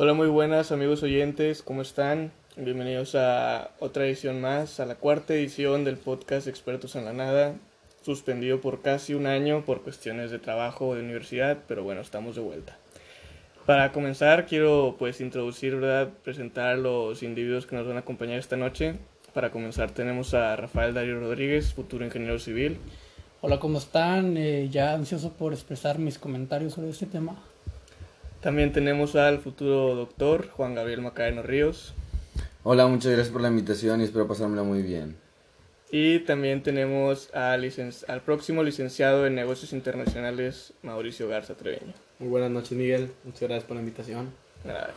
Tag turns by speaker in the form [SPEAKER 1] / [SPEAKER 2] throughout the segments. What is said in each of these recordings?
[SPEAKER 1] Hola, muy buenas amigos oyentes, ¿cómo están? Bienvenidos a otra edición más, a la cuarta edición del podcast Expertos en la Nada, suspendido por casi un año por cuestiones de trabajo o de universidad, pero bueno, estamos de vuelta. Para comenzar, quiero pues introducir, ¿verdad? Presentar los individuos que nos van a acompañar esta noche. Para comenzar tenemos a Rafael Darío Rodríguez, futuro ingeniero civil.
[SPEAKER 2] Hola, ¿cómo están? Eh, ya ansioso por expresar mis comentarios sobre este tema.
[SPEAKER 1] También tenemos al futuro doctor Juan Gabriel Macareno Ríos.
[SPEAKER 3] Hola, muchas gracias por la invitación y espero pasármela muy bien.
[SPEAKER 1] Y también tenemos al, al próximo licenciado en negocios internacionales, Mauricio Garza Treveño.
[SPEAKER 4] Muy buenas noches, Miguel. Muchas gracias por la invitación.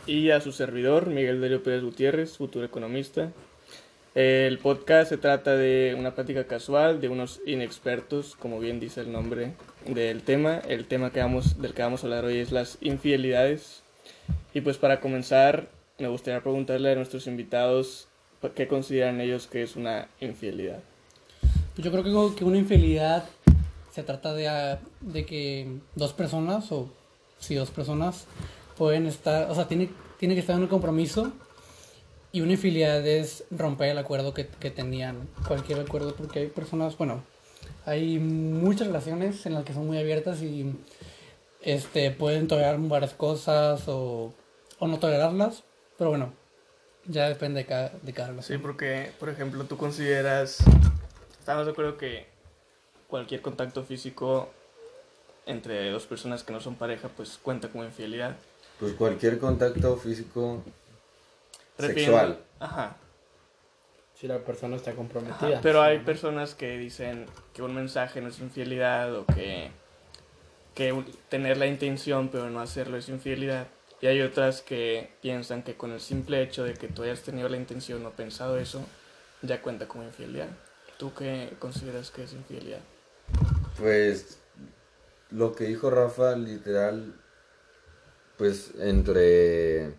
[SPEAKER 1] Y a su servidor, Miguel Delio Pérez Gutiérrez, futuro economista. El podcast se trata de una plática casual de unos inexpertos, como bien dice el nombre del tema. El tema que vamos, del que vamos a hablar hoy es las infidelidades. Y pues para comenzar, me gustaría preguntarle a nuestros invitados qué consideran ellos que es una infidelidad.
[SPEAKER 2] Pues yo creo que, una infidelidad se trata de, de que dos personas, o si dos personas, pueden estar, o sea, tiene, tiene que estar en un compromiso y una infidelidad es romper el acuerdo que, que, tenían, cualquier acuerdo, porque hay personas, bueno, hay muchas relaciones en las que son muy abiertas y este, pueden tolerar varias cosas o, o no tolerarlas, pero bueno, ya depende de cada, de cada relación.
[SPEAKER 1] Sí, porque, por ejemplo, tú consideras, estamos de acuerdo que cualquier contacto físico entre dos personas que no son pareja, pues cuenta como infidelidad.
[SPEAKER 3] Pues cualquier contacto físico sexual.
[SPEAKER 1] Ajá.
[SPEAKER 4] Si la persona está comprometida.
[SPEAKER 1] pero hay personas que dicen que un mensaje no es infidelidad o que, que tener la intención pero no hacerlo es infidelidad. Y hay otras que piensan que con el simple hecho de que tú hayas tenido la intención o pensado eso, ya cuenta como infidelidad. ¿Tú qué consideras que es infidelidad?
[SPEAKER 3] Pues lo que dijo Rafa, literal, pues entre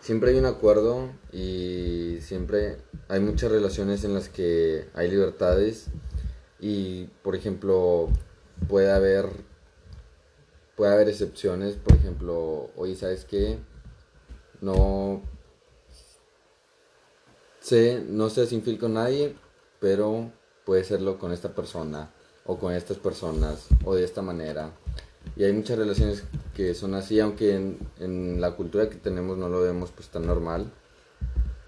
[SPEAKER 3] siempre hay un acuerdo y siempre hay muchas relaciones en las que hay libertades y por ejemplo puede haber puede haber excepciones. Por ejemplo oye sabes qué no sé no seas infiel con nadie pero puede serlo con esta persona o con estas personas o de esta manera y hay muchas relaciones que son así, aunque en, en la cultura que tenemos no lo vemos pues tan normal.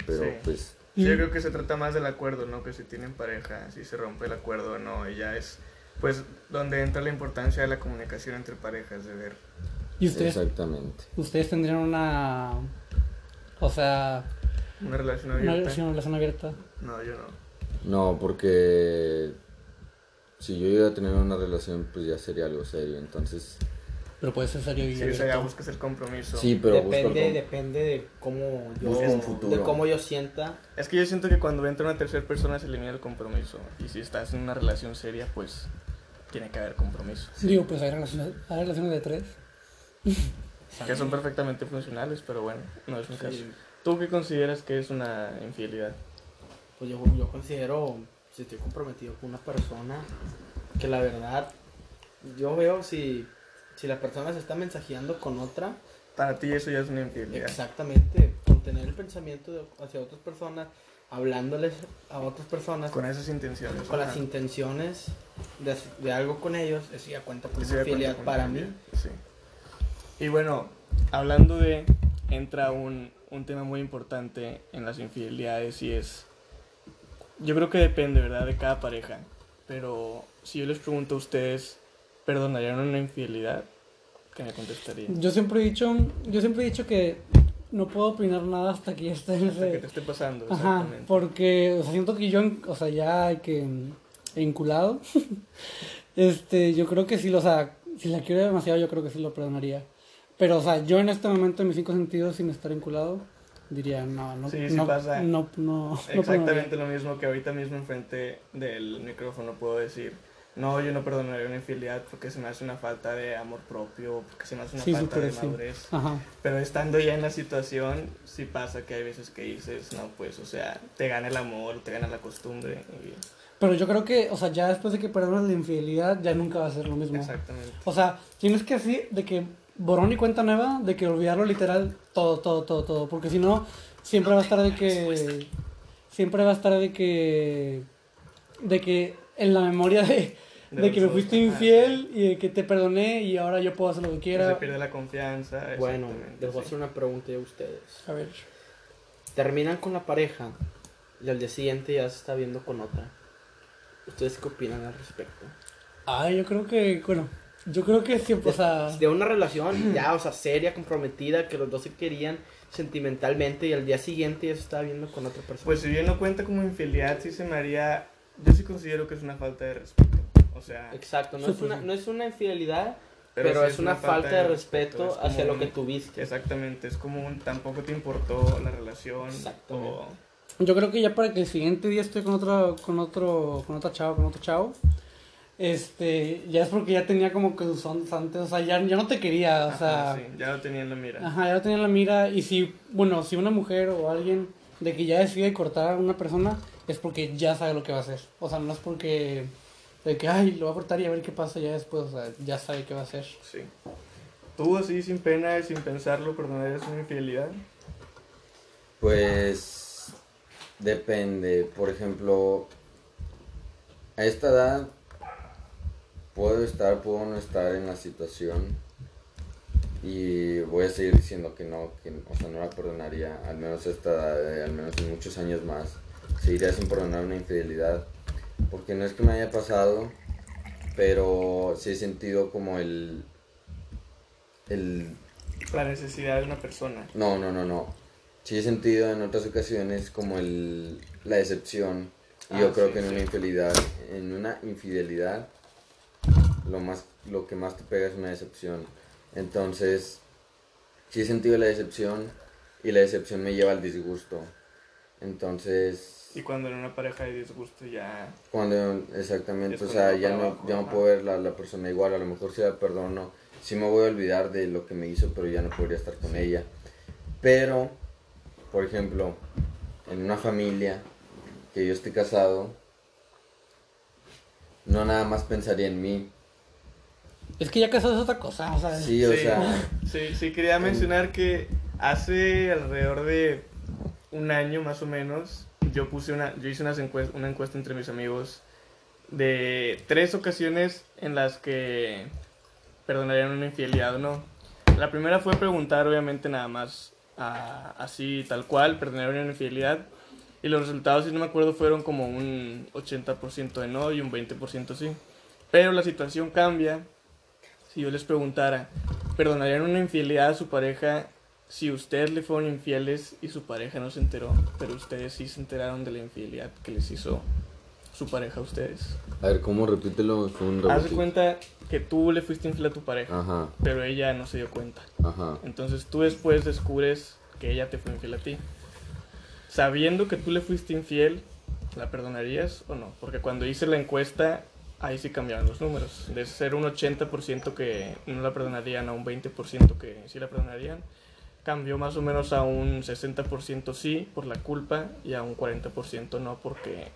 [SPEAKER 3] Pero pues...
[SPEAKER 1] Sí, yo creo que se trata más del acuerdo, ¿no? Que si tienen pareja, si se rompe el acuerdo o no, y ya es pues donde entra la importancia de la comunicación entre parejas, de ver.
[SPEAKER 2] ¿Y ustedes?
[SPEAKER 3] Exactamente.
[SPEAKER 2] ¿Ustedes tendrían una... O sea...
[SPEAKER 1] Una relación abierta?
[SPEAKER 2] Una relación abierta.
[SPEAKER 1] No, yo no.
[SPEAKER 3] No, porque si yo iba a tener una relación, pues ya sería algo serio, entonces...
[SPEAKER 2] Pero puede ser serio y
[SPEAKER 1] Sí, o sea, ya buscas el compromiso.
[SPEAKER 3] Sí, pero
[SPEAKER 4] depende, depende de cómo yo de cómo yo sienta.
[SPEAKER 1] Es que yo siento que cuando entra una tercera persona se elimina el compromiso y si estás en una relación seria, pues tiene que haber compromiso.
[SPEAKER 2] Digo, pues hay relaciones, hay relaciones de tres.
[SPEAKER 1] que son perfectamente funcionales, pero bueno, no es mi caso. ¿Tú qué consideras que es una infidelidad?
[SPEAKER 4] Pues yo, yo considero si estoy comprometido con una persona, que la verdad, yo veo si, si la persona se está mensajeando con otra.
[SPEAKER 1] Para ti eso ya es una infidelidad.
[SPEAKER 4] Exactamente, con tener el pensamiento hacia otras personas, hablándoles a otras personas.
[SPEAKER 1] Con esas intenciones.
[SPEAKER 4] Con las intenciones de, de, algo con ellos, eso ya cuenta como infidelidad para mí.
[SPEAKER 1] Sí. Y bueno, hablando de, entra un, un tema muy importante en las infidelidades y es yo creo que depende, ¿verdad? De cada pareja. Pero si yo les pregunto a ustedes, ¿perdonarían una infidelidad? ¿Qué me contestarían?
[SPEAKER 2] Yo siempre he dicho, yo siempre he dicho que no puedo opinar nada hasta que ya esté
[SPEAKER 1] en ese... que te esté pasando,
[SPEAKER 2] Ajá, porque, o sea, siento que yo, o sea, ya hay que enculado. este, yo creo que sí, o sea, si la quiero demasiado, yo creo que sí lo perdonaría. Pero, o sea, yo en este momento, en mis cinco sentidos, sin estar enculado, diría, no, no,
[SPEAKER 1] sí, sí
[SPEAKER 2] no,
[SPEAKER 1] pasa.
[SPEAKER 2] no, no,
[SPEAKER 1] Exactamente lo mismo que ahorita mismo enfrente del micrófono puedo decir. No, yo no perdonaría una infidelidad porque se me hace una falta de amor propio, porque se me hace una falta de madurez. Pero estando ya en la situación, sí pasa que hay veces que dices, no, pues, o sea, te gana el amor, te gana la costumbre.
[SPEAKER 2] Pero yo creo que, o sea, ya después de que perdonas la infidelidad, ya nunca va a ser lo mismo.
[SPEAKER 1] Exactamente.
[SPEAKER 2] O sea, tienes que así, de que borrón y cuenta nueva, de que olvidarlo literal todo, todo, todo, todo. Porque si no, siempre va a estar de que. Siempre va a estar de que. De que en la memoria de.
[SPEAKER 1] De
[SPEAKER 2] De que me fuiste
[SPEAKER 1] ajá,
[SPEAKER 2] infiel y de que te perdoné y ahora yo puedo hacer lo que
[SPEAKER 1] Se
[SPEAKER 2] quiera.
[SPEAKER 1] pierde la confianza.
[SPEAKER 4] Bueno, les voy a hacer una pregunta a ustedes.
[SPEAKER 2] A ver.
[SPEAKER 4] Terminan con la pareja y al día siguiente ya se está viendo con otra. ¿Ustedes qué opinan al respecto?
[SPEAKER 2] Ay, yo creo que, bueno, yo creo que siempre, o sea,
[SPEAKER 4] De una relación ya, o sea, seria, comprometida, que los dos se querían sentimentalmente y al día siguiente ya se estaba viendo con otra persona.
[SPEAKER 1] Pues si bien no cuenta como infidelidad, sí se me haría... Yo sí considero que es una falta de respeto. O sea,
[SPEAKER 4] Exacto, no es, una, no es una infidelidad, pero,
[SPEAKER 1] sí
[SPEAKER 4] es una falta de respeto,
[SPEAKER 1] es como
[SPEAKER 4] hacia lo
[SPEAKER 1] un-
[SPEAKER 4] que tuviste.
[SPEAKER 1] Exactamente, es como un tampoco te importó la relación. O-
[SPEAKER 2] yo creo que ya para que el siguiente día esté con otro, con otro, con otra chava, con otro chavo, este, ya es porque ya tenía como que sus ondas antes, o sea, ya, ya no te quería, o
[SPEAKER 1] Ajá,
[SPEAKER 2] sea,
[SPEAKER 1] sí, ya lo tenía en la mira.
[SPEAKER 2] ajá, ya lo tenía en la mira y si, bueno, si una mujer o alguien de que ya decide cortar a una persona, es porque ya sabe lo que va a hacer, o sea, no es porque, de que, ay, lo va a cortar y a ver qué pasa ya después, o sea, ya sabe qué va a hacer.
[SPEAKER 1] Sí. ¿Tú así sin pena y sin pensarlo perdonarías una infidelidad?
[SPEAKER 3] Pues depende, por ejemplo, a esta edad puedo estar, puedo no estar en la situación y voy a seguir diciendo que no, que o sea, no la perdonaría, al menos esta edad, eh, al menos en muchos años más, seguiría sin perdonar una infidelidad, porque no es que me haya pasado, pero sí he sentido como el, el
[SPEAKER 1] La necesidad de una persona.
[SPEAKER 3] no, no, no, no. Sí he sentido en otras ocasiones como el, la decepción. Y
[SPEAKER 1] Ah,
[SPEAKER 3] yo creo
[SPEAKER 1] sí,
[SPEAKER 3] que en
[SPEAKER 1] sí.
[SPEAKER 3] una infidelidad, en una infidelidad, lo más, lo que más te pega es una decepción. Entonces, sí he sentido la decepción y la decepción me lleva al disgusto. Entonces,
[SPEAKER 1] Y cuando en una pareja hay disgusto ya...
[SPEAKER 3] cuando exactamente, o sea, ya no,
[SPEAKER 1] abajo,
[SPEAKER 3] ya no puedo ver la, la persona igual, a lo mejor si la perdono, sí me voy a olvidar de lo que me hizo, pero ya no podría estar con ella. Pero, por ejemplo, en una familia que yo esté casado, no nada más pensaría en mí.
[SPEAKER 2] Es que ya casado es otra cosa, o sea,
[SPEAKER 3] Sí, o
[SPEAKER 1] Sí.
[SPEAKER 3] sea,
[SPEAKER 1] Sí, sí, quería mencionar que hace alrededor de un año más o menos, yo puse una, yo hice unas encuest- una encuesta entre mis amigos de tres ocasiones en las que perdonarían una infidelidad o no. La primera fue preguntar, obviamente, nada más a- así, tal cual, perdonarían una infidelidad. Y los resultados, si no me acuerdo, fueron como un 80% de no y un 20% sí. Pero la situación cambia si yo les preguntara, ¿perdonarían una infidelidad a su pareja si ustedes le fueron infieles y su pareja no se enteró, pero ustedes sí se enteraron de la infidelidad que les hizo su pareja a ustedes?
[SPEAKER 3] a ver, ¿cómo repítelo?
[SPEAKER 1] Haz de cuenta que tú le fuiste infiel a tu pareja,
[SPEAKER 3] Ajá,
[SPEAKER 1] pero ella no se dio cuenta.
[SPEAKER 3] ajá.
[SPEAKER 1] Entonces tú después descubres que ella te fue infiel a ti. Sabiendo que tú le fuiste infiel, ¿la perdonarías o no? Porque cuando hice la encuesta, ahí sí cambiaron los números. De ser un 80% que no la perdonarían a un 20% que sí la perdonarían, cambió más o menos a un 60% sí por la culpa y a un 40% no porque...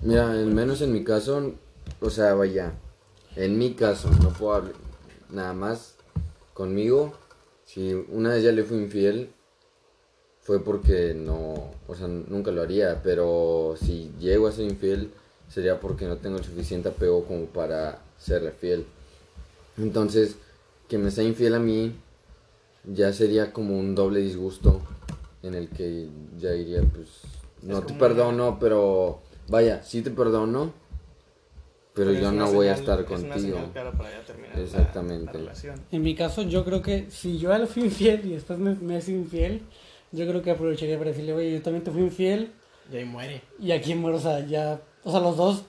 [SPEAKER 3] Mira, al menos en mi caso, o sea, vaya, en mi caso, no puedo hablar nada más conmigo. Si una vez ya le fui infiel, fue porque no, o sea, nunca lo haría, pero si llego a ser infiel, sería porque no tengo el suficiente apego como para serle fiel. Entonces, que me sea infiel a mí, ya sería como un doble disgusto en el que ya diría, pues, no te perdono, pero vaya, sí te perdono, pero yo no voy a estar
[SPEAKER 1] es una
[SPEAKER 3] contigo.
[SPEAKER 1] señal clara para ya terminar la-
[SPEAKER 3] Exactamente.
[SPEAKER 1] la relación.
[SPEAKER 2] En mi caso, yo creo que si yo ya le fui infiel y después me, me es infiel, yo creo que aprovecharía para decirle, oye, yo también te fui infiel
[SPEAKER 4] Y ahí muere.
[SPEAKER 2] y aquí muero, o sea, ya, o sea, los dos,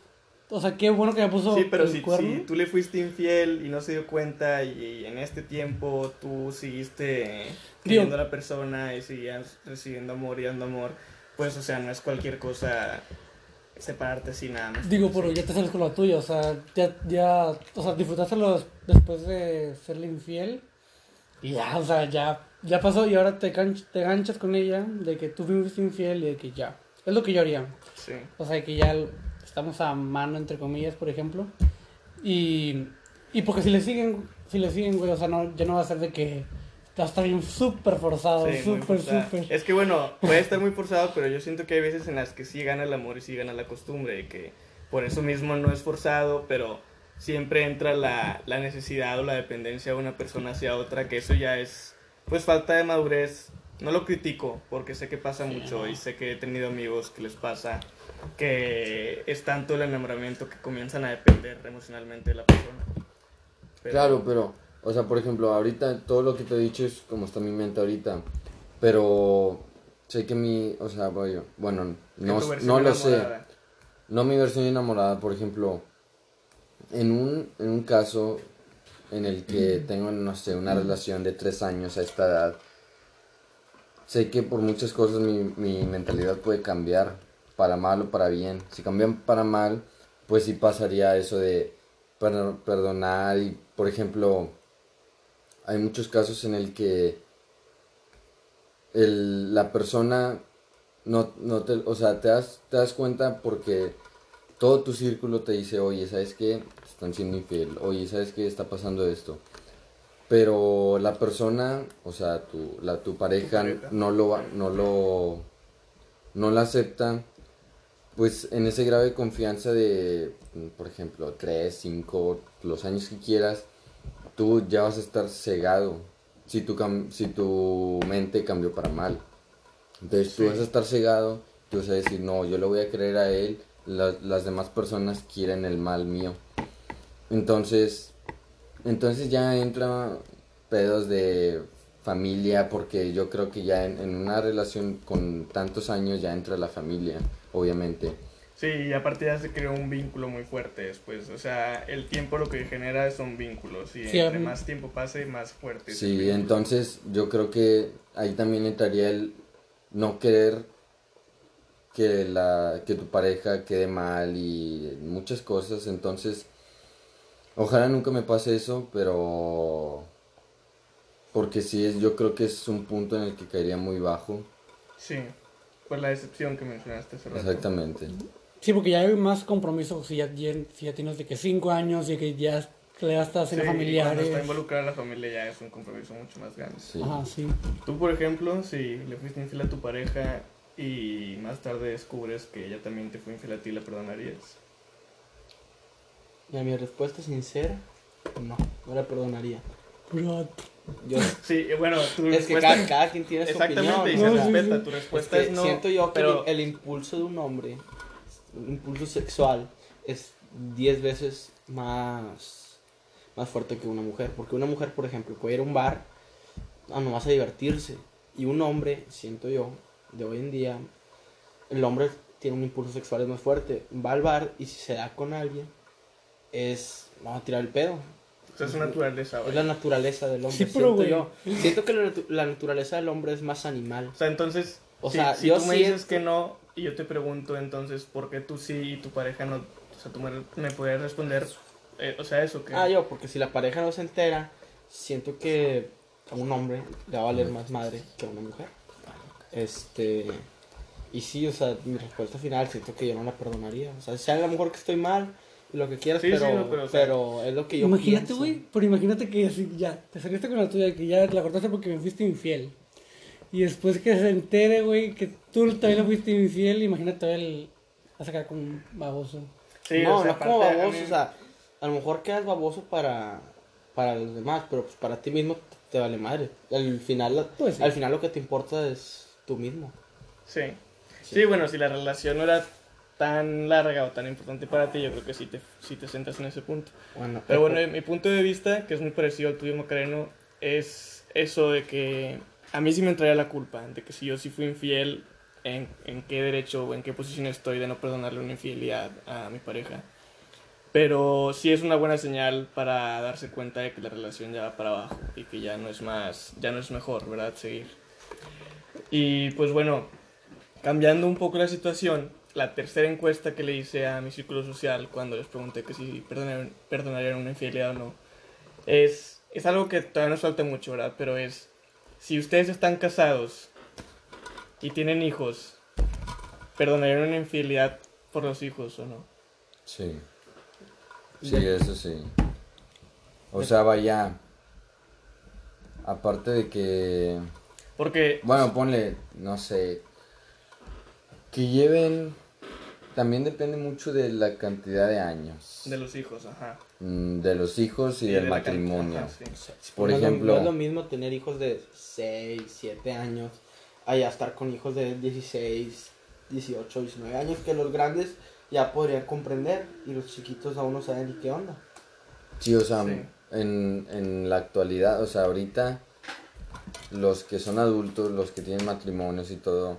[SPEAKER 2] o sea, qué bueno que me puso
[SPEAKER 1] Sí, pero
[SPEAKER 2] el
[SPEAKER 1] si,
[SPEAKER 2] cuerno.
[SPEAKER 1] si tú le fuiste infiel y no se dio cuenta y, en este tiempo tú seguiste queriendo a la persona y seguías recibiendo amor y dando amor, pues, o sea, no es cualquier cosa separarte así nada más.
[SPEAKER 2] Digo, pero ya te sales con la tuya, o sea, ya, ya, o sea, disfrutáselo des- después de serle infiel y ya, o sea, ya, ya pasó y ahora te, canch- te ganchas con ella de que tú fuiste infiel y de que ya. Es lo que yo haría.
[SPEAKER 1] Sí.
[SPEAKER 2] O sea, que ya estamos a mano, entre comillas, por ejemplo. Y, y porque si le siguen, si le siguen, güey, o sea, no, ya no va a ser de que va a estar bien súper forzado,
[SPEAKER 1] Sí,
[SPEAKER 2] súper,
[SPEAKER 1] forzada.
[SPEAKER 2] súper.
[SPEAKER 1] Es que bueno, puede estar muy forzado, pero yo siento que hay veces en las que sí gana el amor y sí gana la costumbre, y que por eso mismo no es forzado, pero siempre entra la, la necesidad o la dependencia de una persona hacia otra, que eso ya es pues falta de madurez. No lo critico, porque sé que pasa
[SPEAKER 2] Sí,
[SPEAKER 1] mucho
[SPEAKER 2] no.
[SPEAKER 1] y sé que he tenido amigos que les pasa que es tanto el enamoramiento que comienzan a depender emocionalmente de la persona. Pero-
[SPEAKER 3] Claro, pero, o sea, por ejemplo, ahorita todo lo que te he dicho es como está mi mente ahorita. Pero sé que mi, o sea, voy- bueno, no, no lo sé. No mi versión enamorada, por ejemplo, en un, en un caso en el que tengo, no sé, una relación de tres años a esta edad, sé que por muchas cosas mi, mi mentalidad puede cambiar, para mal o para bien. Si cambian para mal, pues sí pasaría eso de per- perdonar y, por ejemplo, hay muchos casos en el que la persona no, no te, o sea, te das, te das cuenta porque todo tu círculo te dice, oye, ¿sabes qué? Están siendo infiel, oye, ¿sabes qué? Está pasando esto. Pero la persona, o sea, tu, la, tu pareja,
[SPEAKER 1] pareja.
[SPEAKER 3] no lo, no lo, no la acepta, pues en ese grado de confianza de, por ejemplo, 3, 5, los años que quieras, tú ya vas a estar cegado si tu, si tu mente cambió para mal. Entonces tú
[SPEAKER 1] Sí.
[SPEAKER 3] vas a estar cegado, tú vas a decir, no, yo le voy a creer a él, la- las demás personas quieren el mal mío. Entonces, entonces ya entra pedos de familia, porque yo creo que ya en, en una relación con tantos años ya entra la familia, obviamente.
[SPEAKER 1] Sí, y aparte ya se creó un vínculo muy fuerte después. O sea, el tiempo lo que genera son vínculos. Y
[SPEAKER 2] Sí,
[SPEAKER 1] entre
[SPEAKER 2] a mí-
[SPEAKER 1] más tiempo pase, más fuerte.
[SPEAKER 3] Sí, entonces yo creo que ahí también entraría el no querer que la que tu pareja quede mal y muchas cosas, entonces ojalá nunca me pase eso, pero porque sí es yo creo que es un punto en el que caería muy bajo.
[SPEAKER 1] Sí, por la decepción que mencionaste hace rato.
[SPEAKER 3] Exactamente.
[SPEAKER 2] Sí, porque ya hay más compromiso si ya, si ya tienes de que cinco años y que ya, ya estás
[SPEAKER 1] Sí,
[SPEAKER 2] en
[SPEAKER 1] y Cuando
[SPEAKER 2] familiares.
[SPEAKER 1] está involucrada la familia ya es un compromiso mucho más grande.
[SPEAKER 3] Sí.
[SPEAKER 2] Ajá, sí.
[SPEAKER 1] Tú, por ejemplo, si le fuiste infiel a tu pareja y más tarde descubres que ella también te fue infiel a ti, ¿la perdonarías?
[SPEAKER 4] Y a mi respuesta sincera, no, no la perdonaría.
[SPEAKER 2] Bro,
[SPEAKER 4] Yo,
[SPEAKER 1] Sí, bueno, tu
[SPEAKER 4] es que
[SPEAKER 1] respuesta...
[SPEAKER 4] cada, cada quien tiene su
[SPEAKER 1] Exactamente,
[SPEAKER 4] opinión.
[SPEAKER 1] y se
[SPEAKER 4] o sea,
[SPEAKER 1] respeta. Tu
[SPEAKER 4] es
[SPEAKER 1] respuesta
[SPEAKER 4] que
[SPEAKER 1] es, no.
[SPEAKER 4] siento yo que
[SPEAKER 1] pero...
[SPEAKER 4] el, el impulso de un hombre, un impulso sexual, es 10 veces más, más fuerte que una mujer. Porque una mujer, por ejemplo, puede ir a un bar a nomás a divertirse. Y un hombre, siento yo, de hoy en día, el hombre tiene un impulso sexual es más fuerte. Va al bar y si se da con alguien, es. Vamos a tirar el pedo.
[SPEAKER 1] o sea, es naturaleza,
[SPEAKER 4] la naturaleza del hombre.
[SPEAKER 2] Sí, pero,
[SPEAKER 4] siento
[SPEAKER 2] güey.
[SPEAKER 4] yo. Siento que la, natu- la naturaleza del hombre es más animal.
[SPEAKER 1] O sea, entonces,
[SPEAKER 4] O
[SPEAKER 1] si,
[SPEAKER 4] sea,
[SPEAKER 1] si
[SPEAKER 4] yo
[SPEAKER 1] tú me
[SPEAKER 4] siento-
[SPEAKER 1] dices que no y yo te pregunto entonces por qué tú sí y tu pareja no, o sea, tú me, me puedes responder, eh, o sea, eso que...
[SPEAKER 4] Ah, yo, porque si la pareja no se entera, siento que a un hombre le va a valer más madre que a una mujer. Este. Y sí, o sea, mi respuesta final, siento que yo no la perdonaría. O sea, sea a lo mejor que estoy mal lo que quieras,
[SPEAKER 1] Sí, sí,
[SPEAKER 4] pero,
[SPEAKER 1] no, pero,
[SPEAKER 4] pero,
[SPEAKER 1] o sea,
[SPEAKER 4] es lo que yo
[SPEAKER 2] imagínate, güey, pero imagínate que así ya, te saliste con la tuya, que ya la cortaste porque me fuiste infiel. Y después que se entere, güey, que tú también le fuiste infiel, imagínate él a sacar como un baboso.
[SPEAKER 1] Sí,
[SPEAKER 4] no,
[SPEAKER 1] o sea,
[SPEAKER 4] no como baboso, o sea, a lo mejor quedas baboso para, para los demás, pero pues para ti mismo te vale madre. Al final,
[SPEAKER 2] Pues sí.
[SPEAKER 4] al final lo que te importa es tú mismo.
[SPEAKER 1] Sí. sí. bueno, si la relación no era tan larga o tan importante para ti, yo creo que sí te, sí te centras en ese punto.
[SPEAKER 4] Bueno,
[SPEAKER 1] Pero bueno, mi punto de vista, que es muy parecido al tuyo, Macareno, es eso de que a mí sí me entraría la culpa, de que si yo sí fui infiel, en, en qué derecho o en qué posición estoy de no perdonarle una infidelidad a mi pareja. Pero sí es una buena señal para darse cuenta de que la relación ya va para abajo y que ya no es más, ya no es mejor, ¿verdad? Seguir. Y pues bueno, cambiando un poco la situación, la tercera encuesta que le hice a mi círculo social cuando les pregunté que si perdonarían, perdonarían una infidelidad o no, es, es algo que todavía nos falta mucho, ¿verdad? Pero es, si ustedes están casados y tienen hijos, ¿perdonarían una infidelidad por los hijos o no?
[SPEAKER 3] Sí. Sí, eso sí. O sea, vaya. Aparte de que.
[SPEAKER 1] Porque,
[SPEAKER 3] Bueno, ponle, no sé. Que lleven. También depende mucho de la cantidad de años.
[SPEAKER 1] de los hijos, ajá.
[SPEAKER 3] Mm, De los hijos y,
[SPEAKER 1] de
[SPEAKER 3] del
[SPEAKER 1] can-
[SPEAKER 3] matrimonio.
[SPEAKER 1] ajá, sí.
[SPEAKER 3] Por
[SPEAKER 4] no
[SPEAKER 3] ejemplo-
[SPEAKER 4] no es lo mismo tener hijos de 6, 7 años, allá estar con hijos de 16, 18, 19 años, que los grandes ya podrían comprender y los chiquitos aún no saben ni qué onda.
[SPEAKER 3] Sí, o sea,
[SPEAKER 1] Sí.
[SPEAKER 3] En, en la actualidad, o sea, ahorita los que son adultos, los que tienen matrimonios y todo,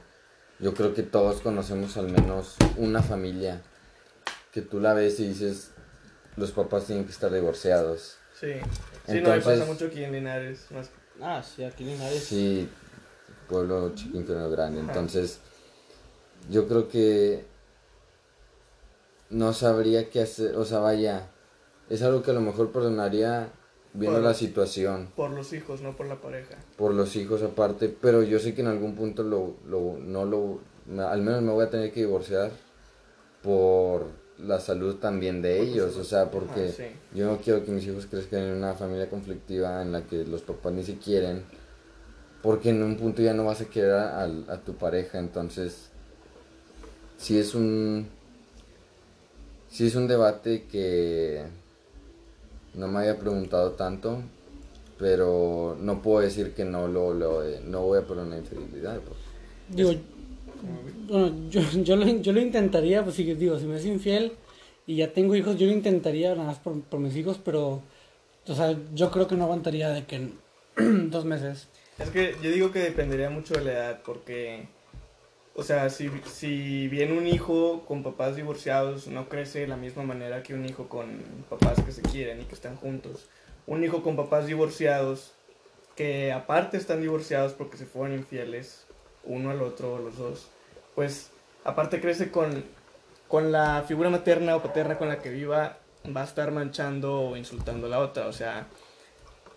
[SPEAKER 3] yo creo que todos conocemos al menos una familia que tú la ves y dices, los papás tienen que estar divorciados.
[SPEAKER 1] Sí. Sí, no, me pasa mucho aquí en Linares. Más...
[SPEAKER 4] Ah, sí, aquí en Linares.
[SPEAKER 3] Sí, pueblo chico, infierno grande.
[SPEAKER 1] Ajá.
[SPEAKER 3] Entonces, yo creo que no sabría qué hacer, o sea, vaya, es algo que a lo mejor perdonaría viendo la situación.
[SPEAKER 1] Por los hijos, no por la pareja.
[SPEAKER 3] por los hijos aparte, pero yo sé que en algún punto lo, lo, no lo, al menos me voy a tener que divorciar por la salud también de ellos, o sea, porque
[SPEAKER 1] sí.
[SPEAKER 3] yo no quiero que mis hijos crezcan en una familia conflictiva en la que los papás ni se quieren, porque en un punto ya no vas a querer a, al- a tu pareja, entonces, sí es un, sí es un debate que no me había preguntado tanto, pero no puedo decir que no lo, lo no voy a poner una infidelidad. pues.
[SPEAKER 2] Digo, bueno, yo, yo, lo, yo lo intentaría, pues sí, digo, si me es infiel y ya tengo hijos, yo lo intentaría nada más por, por mis hijos, pero, o sea, yo creo que no aguantaría de que en dos meses.
[SPEAKER 1] Es que yo digo que dependería mucho de la edad, porque, o sea, si, si bien un hijo con papás divorciados no crece de la misma manera que un hijo con papás que se quieren y que están juntos, un hijo con papás divorciados, que aparte están divorciados porque se fueron infieles, uno al otro, los dos, pues aparte crece con, con la figura materna o paterna con la que viva, va a estar manchando o insultando a la otra, o sea,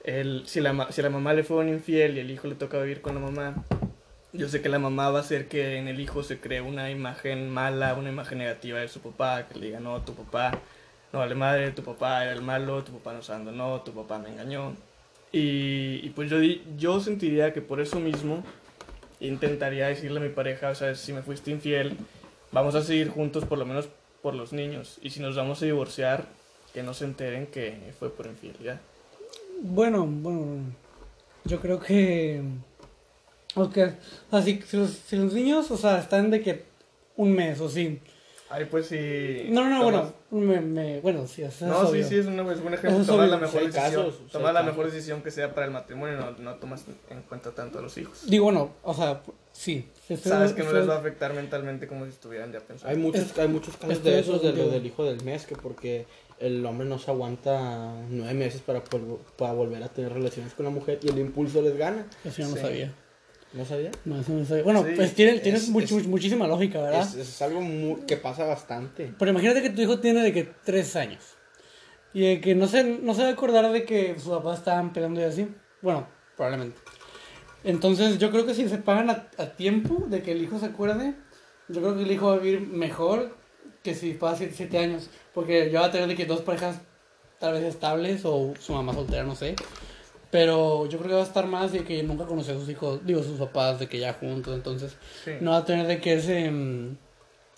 [SPEAKER 1] el, si, la, si la mamá le fue un infiel y el hijo le toca vivir con la mamá, yo sé que la mamá va a hacer que en el hijo se cree una imagen mala, una imagen negativa de su papá, que le diga, no, tu papá no vale madre, tu papá era el malo, tu papá nos abandonó, tu papá me engañó. Y, pues yo, yo sentiría que por eso mismo intentaría decirle a mi pareja, o sea, si me fuiste infiel, vamos a seguir juntos por lo menos por los niños. Y si nos vamos a divorciar, que no se enteren que fue por infidelidad.
[SPEAKER 2] Bueno, bueno, yo creo que, ok, o sea, si, los, si los niños, o sea, están de que un mes o sí.
[SPEAKER 1] Ay, pues sí.
[SPEAKER 2] No, no, no,
[SPEAKER 1] tomas-
[SPEAKER 2] bueno, me, me- bueno, sí, eso es
[SPEAKER 1] No, sí,
[SPEAKER 2] obvio.
[SPEAKER 1] sí, es, una- es un ejemplo.
[SPEAKER 2] Es obvio.
[SPEAKER 1] la mejor decisión.
[SPEAKER 4] casos, hay
[SPEAKER 1] la
[SPEAKER 4] casos.
[SPEAKER 1] mejor decisión que sea para el matrimonio, no, no tomas en cuenta tanto a los hijos.
[SPEAKER 2] Digo, bueno, o sea, sí.
[SPEAKER 1] Sabes que no les va a afectar mentalmente como si estuvieran ya pensando.
[SPEAKER 4] Hay muchos,
[SPEAKER 2] Es-
[SPEAKER 4] hay muchos casos de esos,
[SPEAKER 2] acuerdo
[SPEAKER 4] de lo
[SPEAKER 2] contigo.
[SPEAKER 4] del hijo del mes, que porque el hombre no se aguanta nueve meses para, para volver a tener relaciones con la mujer y el impulso les gana.
[SPEAKER 2] Eso yo no
[SPEAKER 1] Sí.
[SPEAKER 2] sabía.
[SPEAKER 4] ¿No sabía?
[SPEAKER 2] No, eso no sabía. Bueno,
[SPEAKER 1] Sí,
[SPEAKER 2] pues tiene, tiene
[SPEAKER 4] es-
[SPEAKER 2] much-
[SPEAKER 4] es-
[SPEAKER 2] muchísima lógica, ¿verdad?
[SPEAKER 4] Es, es algo mu- que pasa bastante.
[SPEAKER 2] Pero imagínate que tu hijo tiene de que tres años. Y de que no se, no se va a acordar de que sus papás estaban peleando y así. Bueno, probablemente. Entonces yo creo que si se pagan a, a tiempo de que el hijo se acuerde, yo creo que el hijo va a vivir mejor que si pasa 7 años. Porque ya va a tener de que dos parejas tal vez estables o su mamá soltera, no sé. Pero yo creo que va a estar más de que nunca conoció a sus hijos, digo, sus papás, de que ya juntos. Entonces
[SPEAKER 1] Sí.
[SPEAKER 2] no va a tener de que ese mm,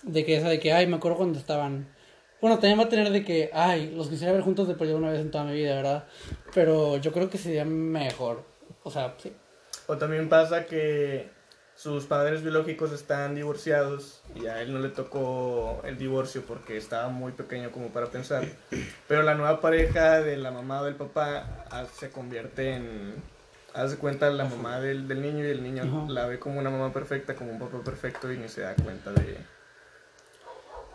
[SPEAKER 2] de que esa de que ay me acuerdo cuando estaban bueno también va a tener de que ay los quisiera ver juntos de perdido una vez en toda mi vida verdad pero yo creo que sería mejor o sea sí
[SPEAKER 1] O también pasa que sus padres biológicos están divorciados y a él no le tocó el divorcio porque estaba muy pequeño como para pensar. Pero la nueva pareja de la mamá o del papá ah, se convierte en... Haz de cuenta la mamá del, del niño y el niño la ve como una mamá perfecta, como un papá perfecto y ni se da cuenta de,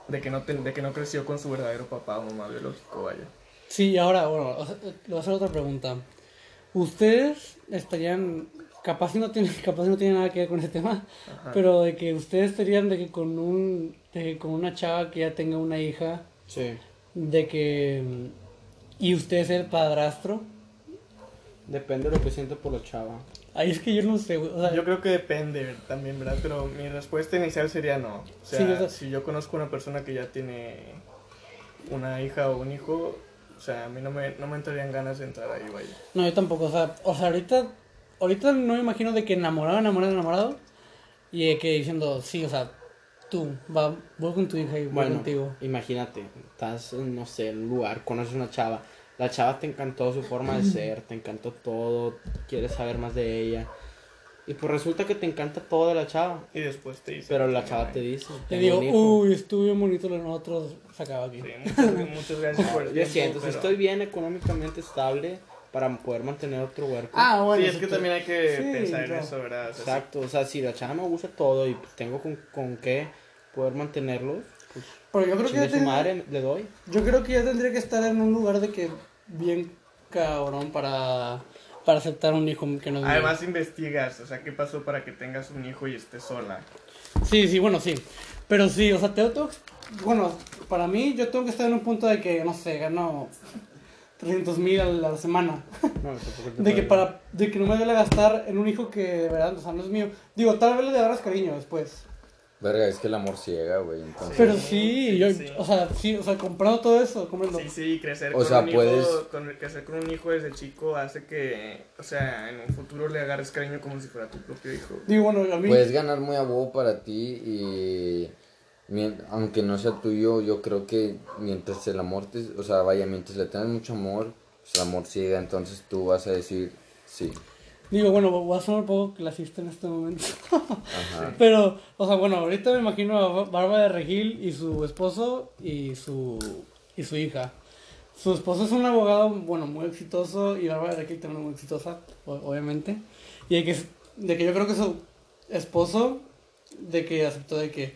[SPEAKER 1] de, que, no de que no creció con su verdadero papá o mamá biológico, vaya.
[SPEAKER 2] sí ahora bueno sea, le voy a hacer otra pregunta ustedes estarían capaz no tiene capaz no tiene nada que ver con ese tema
[SPEAKER 1] Ajá.
[SPEAKER 2] pero de que ustedes estarían de que con un de que con una chava que ya tenga una hija
[SPEAKER 4] Sí.
[SPEAKER 2] de que y usted es el padrastro
[SPEAKER 4] Depende de lo que siento por la chava.
[SPEAKER 2] Ahí es que yo no sé. O sea,
[SPEAKER 1] Yo creo que depende también, ¿verdad? Pero mi respuesta inicial sería no. O sea,
[SPEAKER 2] Sí, o sea-
[SPEAKER 1] si yo conozco una persona que ya tiene una hija o un hijo, sea, a mí no me, no me entrarían ganas de entrar ahí, vaya.
[SPEAKER 2] No, yo tampoco, o sea, o sea, ahorita, ahorita no me imagino de que enamorado, enamorado, enamorado, y de que diciendo, sí, o sea, tú, va, voy con tu hija y voy
[SPEAKER 4] Bueno,
[SPEAKER 2] contigo.
[SPEAKER 4] imagínate, estás, en, no sé, en un lugar, conoces una chava, la chava te encantó su forma de ser, te encantó todo, quieres saber más de ella, y pues resulta que te encanta todo de la chava,
[SPEAKER 1] Y después te dice.
[SPEAKER 4] pero la chava te dice,
[SPEAKER 2] Te
[SPEAKER 4] "Tengo
[SPEAKER 2] digo,
[SPEAKER 4] un hijo".
[SPEAKER 2] uy, estuvo bien bonito lo nosotros, se acaba aquí.
[SPEAKER 1] Sí, muchas, muchas gracias por el
[SPEAKER 4] Yo
[SPEAKER 1] tiempo,
[SPEAKER 4] siento, si
[SPEAKER 1] pero-
[SPEAKER 4] estoy bien económicamente estable para poder mantener otro huerco.
[SPEAKER 2] Ah, bueno.
[SPEAKER 1] sí, es que
[SPEAKER 2] tú-
[SPEAKER 1] también hay que
[SPEAKER 2] Sí,
[SPEAKER 1] pensar en eso, ¿verdad? O sea,
[SPEAKER 4] Exacto, o sea, si la chava me gusta todo y pues, tengo con, con qué poder mantenerlos, pues
[SPEAKER 2] Pero yo creo que
[SPEAKER 4] chingue
[SPEAKER 2] ya
[SPEAKER 4] su
[SPEAKER 2] ten-
[SPEAKER 4] madre le doy.
[SPEAKER 2] Yo creo que ya tendría que estar en un lugar de que bien cabrón para, para aceptar un hijo que no es mío.
[SPEAKER 1] Además investigas, o sea, qué pasó para que tengas un hijo y estés sola.
[SPEAKER 2] Sí, sí, bueno, sí. Pero sí, o sea, tengo, tengo- bueno, para mí yo tengo que estar en un punto de que, no sé, gano 300 mil a la semana.
[SPEAKER 4] No, te
[SPEAKER 2] De que, para, de que no me duele gastar en un hijo que de verdad, o sea, no es mío. Digo, tal vez le agarras cariño después.
[SPEAKER 3] Verga, es que el amor ciega, güey. Entonces,
[SPEAKER 2] Pero
[SPEAKER 1] Sí,
[SPEAKER 2] sí, yo,
[SPEAKER 1] sí.
[SPEAKER 2] o sea, sí, o sea, comprando todo eso, comprando.
[SPEAKER 1] Sí, sí, crecer
[SPEAKER 3] O
[SPEAKER 1] con
[SPEAKER 3] sea,
[SPEAKER 1] un
[SPEAKER 3] puedes-
[SPEAKER 1] hijo, con, crecer con un hijo desde chico hace que, o sea, en un futuro le agarres cariño como si fuera tu propio hijo.
[SPEAKER 2] Digo, bueno, a mí.
[SPEAKER 3] puedes ganar muy a para ti y aunque no sea tuyo, yo creo que mientras el amor te, o sea, vaya, mientras le tengas mucho amor, pues el amor ciega, entonces tú vas a decir sí.
[SPEAKER 2] Digo, bueno, voy a sonar un poco clasista en este momento.
[SPEAKER 3] Ajá.
[SPEAKER 2] Pero, o sea, bueno, ahorita me imagino a Bárbara de Regil y su esposo y su, y su hija. Su esposo es un abogado, bueno, muy exitoso y Bárbara de Regil también muy exitosa, obviamente. Y de que, de que yo creo que su esposo, de que aceptó de que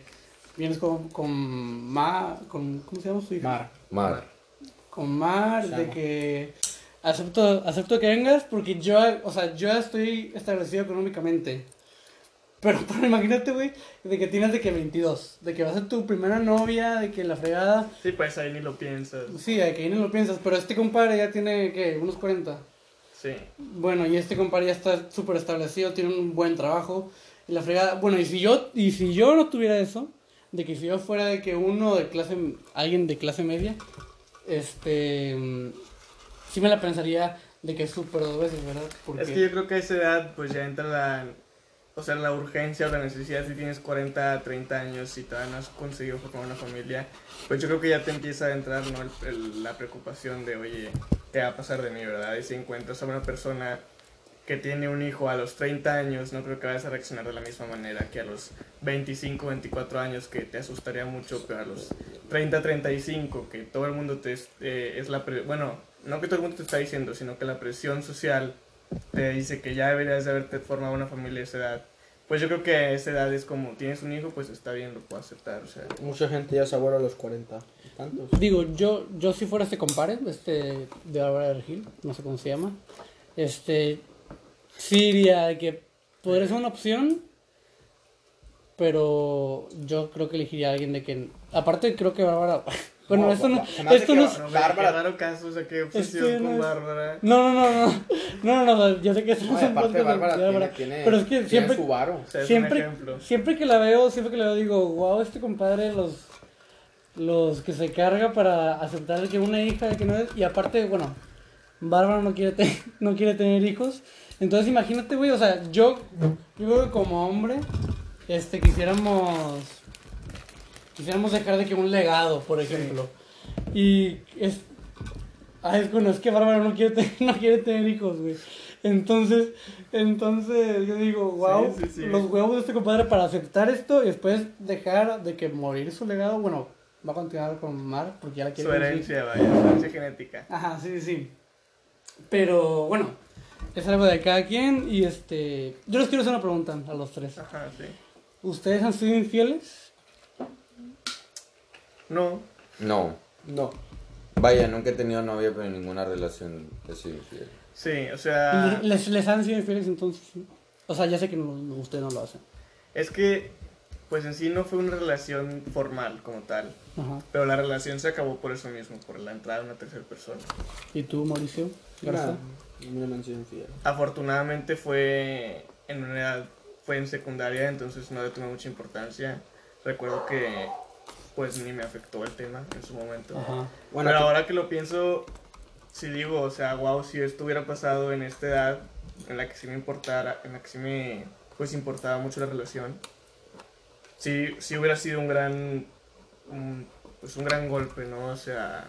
[SPEAKER 2] vienes con, con Ma, con, ¿cómo se llama su hija?
[SPEAKER 4] Mar.
[SPEAKER 3] Mar.
[SPEAKER 2] con Mar, de que acepto, acepto que vengas porque yo, o sea, yo ya estoy establecido económicamente. Pero, pero imagínate, güey, de que tienes de que 22, de que va a ser tu primera novia, de que la fregada,
[SPEAKER 1] Sí, pues ahí ni lo piensas.
[SPEAKER 2] sí, de que ahí no lo piensas, pero este compadre ya tiene, ¿qué? Unos 40.
[SPEAKER 1] Sí.
[SPEAKER 2] Bueno, y este compadre ya está súper establecido, tiene un buen trabajo, y la fregada, bueno, y si yo, y si yo no tuviera eso, de que si yo fuera de que uno de clase, alguien de clase media, este, sí me la pensaría de que es súper dos veces, ¿verdad?
[SPEAKER 1] Es que yo creo que a esa edad pues ya entra la, o sea, la urgencia o la necesidad si tienes 40, 30 años y todavía no has conseguido formar una familia, pues yo creo que ya te empieza a entrar ¿no? El- el- la preocupación de, oye, ¿qué va a pasar de mí, verdad? Y si encuentras a una persona que tiene un hijo a los 30 años, no creo que vayas a reaccionar de la misma manera que a los 25, 24 años, que te asustaría mucho, pero a los 30, 35, que todo el mundo te es, eh, es la... pre- bueno, no que todo el mundo te está diciendo, sino que la presión social te dice que ya deberías de haberte formado una familia a esa edad. Pues yo creo que a esa edad es como, tienes un hijo, pues está bien, lo puedo aceptar, o sea...
[SPEAKER 4] Mucha gente ya se abuela a los 40. ¿Tantos?
[SPEAKER 2] digo, yo, yo si fuera este compadre, este, de Bárbara de Regil, no sé cómo se llama, este, sí diría de que podría ser una opción, pero yo creo que elegiría a alguien de que, aparte creo que Bárbara, bueno,
[SPEAKER 4] No,
[SPEAKER 2] esto no, esto
[SPEAKER 4] que
[SPEAKER 2] no es,
[SPEAKER 1] No,
[SPEAKER 4] Bárbara-
[SPEAKER 1] raro caso, o sea, qué obsesión
[SPEAKER 2] Este no
[SPEAKER 1] con
[SPEAKER 2] es-
[SPEAKER 1] Bárbara.
[SPEAKER 2] No, no, no, no. No, no, no. Yo sé que estamos
[SPEAKER 4] No,
[SPEAKER 2] en
[SPEAKER 4] aparte
[SPEAKER 2] podcast de
[SPEAKER 4] Bárbara tiene,
[SPEAKER 2] Bárbara,
[SPEAKER 4] tiene,
[SPEAKER 2] Pero es que siempre,
[SPEAKER 4] su varo.
[SPEAKER 1] O sea, es un
[SPEAKER 2] siempre,
[SPEAKER 1] ejemplo.
[SPEAKER 2] siempre que la veo, siempre que la veo, digo, wow, este compadre, los, los que se carga para aceptar que una hija, que no es. Y aparte, bueno, Bárbara no quiere, te- no quiere tener hijos. Entonces, imagínate, güey, o sea, yo, yo creo que como hombre, este, quisiéramos. Quisiéramos dejar de que un legado, por ejemplo. Y es. Ah, es bueno, es que Bárbara no quiere, te- no quiere tener hijos, güey. Entonces, entonces yo digo, wow,
[SPEAKER 1] Sí, sí,
[SPEAKER 2] los huevos de este compadre para aceptar esto y después dejar de que morir su legado. Bueno, va a continuar con Mar porque ya la quiere
[SPEAKER 1] Su herencia, vaya, su herencia genética.
[SPEAKER 2] Ajá, sí, sí. Pero bueno, es algo de cada quien y este. Yo les quiero hacer una pregunta a los tres.
[SPEAKER 1] Ajá, sí.
[SPEAKER 2] ¿Ustedes han sido infieles?
[SPEAKER 1] No,
[SPEAKER 3] No.
[SPEAKER 4] No.
[SPEAKER 3] Vaya, nunca he tenido novia, pero en ninguna relación he sido infiel.
[SPEAKER 1] sí, o sea,
[SPEAKER 2] ¿Les, les han sido infieles entonces? sí? O sea, ya sé que no, no- ustedes no lo hacen.
[SPEAKER 1] es que, pues en sí no fue una relación formal como tal,
[SPEAKER 2] Ajá.
[SPEAKER 1] pero la relación se acabó por eso mismo, por la entrada de una tercera persona.
[SPEAKER 2] ¿Y tú, Mauricio? Garza?
[SPEAKER 1] Afortunadamente fue en una edad, fue en secundaria, entonces no le tomé mucha importancia. Recuerdo que pues ni me afectó el tema en su momento.
[SPEAKER 2] Ajá.
[SPEAKER 4] Bueno,
[SPEAKER 1] Pero ahora que lo pienso, sí digo, o sea, wow, si esto hubiera pasado en esta edad en la que sí me importara, en la que sí me pues importaba mucho la relación, sí, sí hubiera sido un gran, un- pues un gran golpe, ¿no? O sea,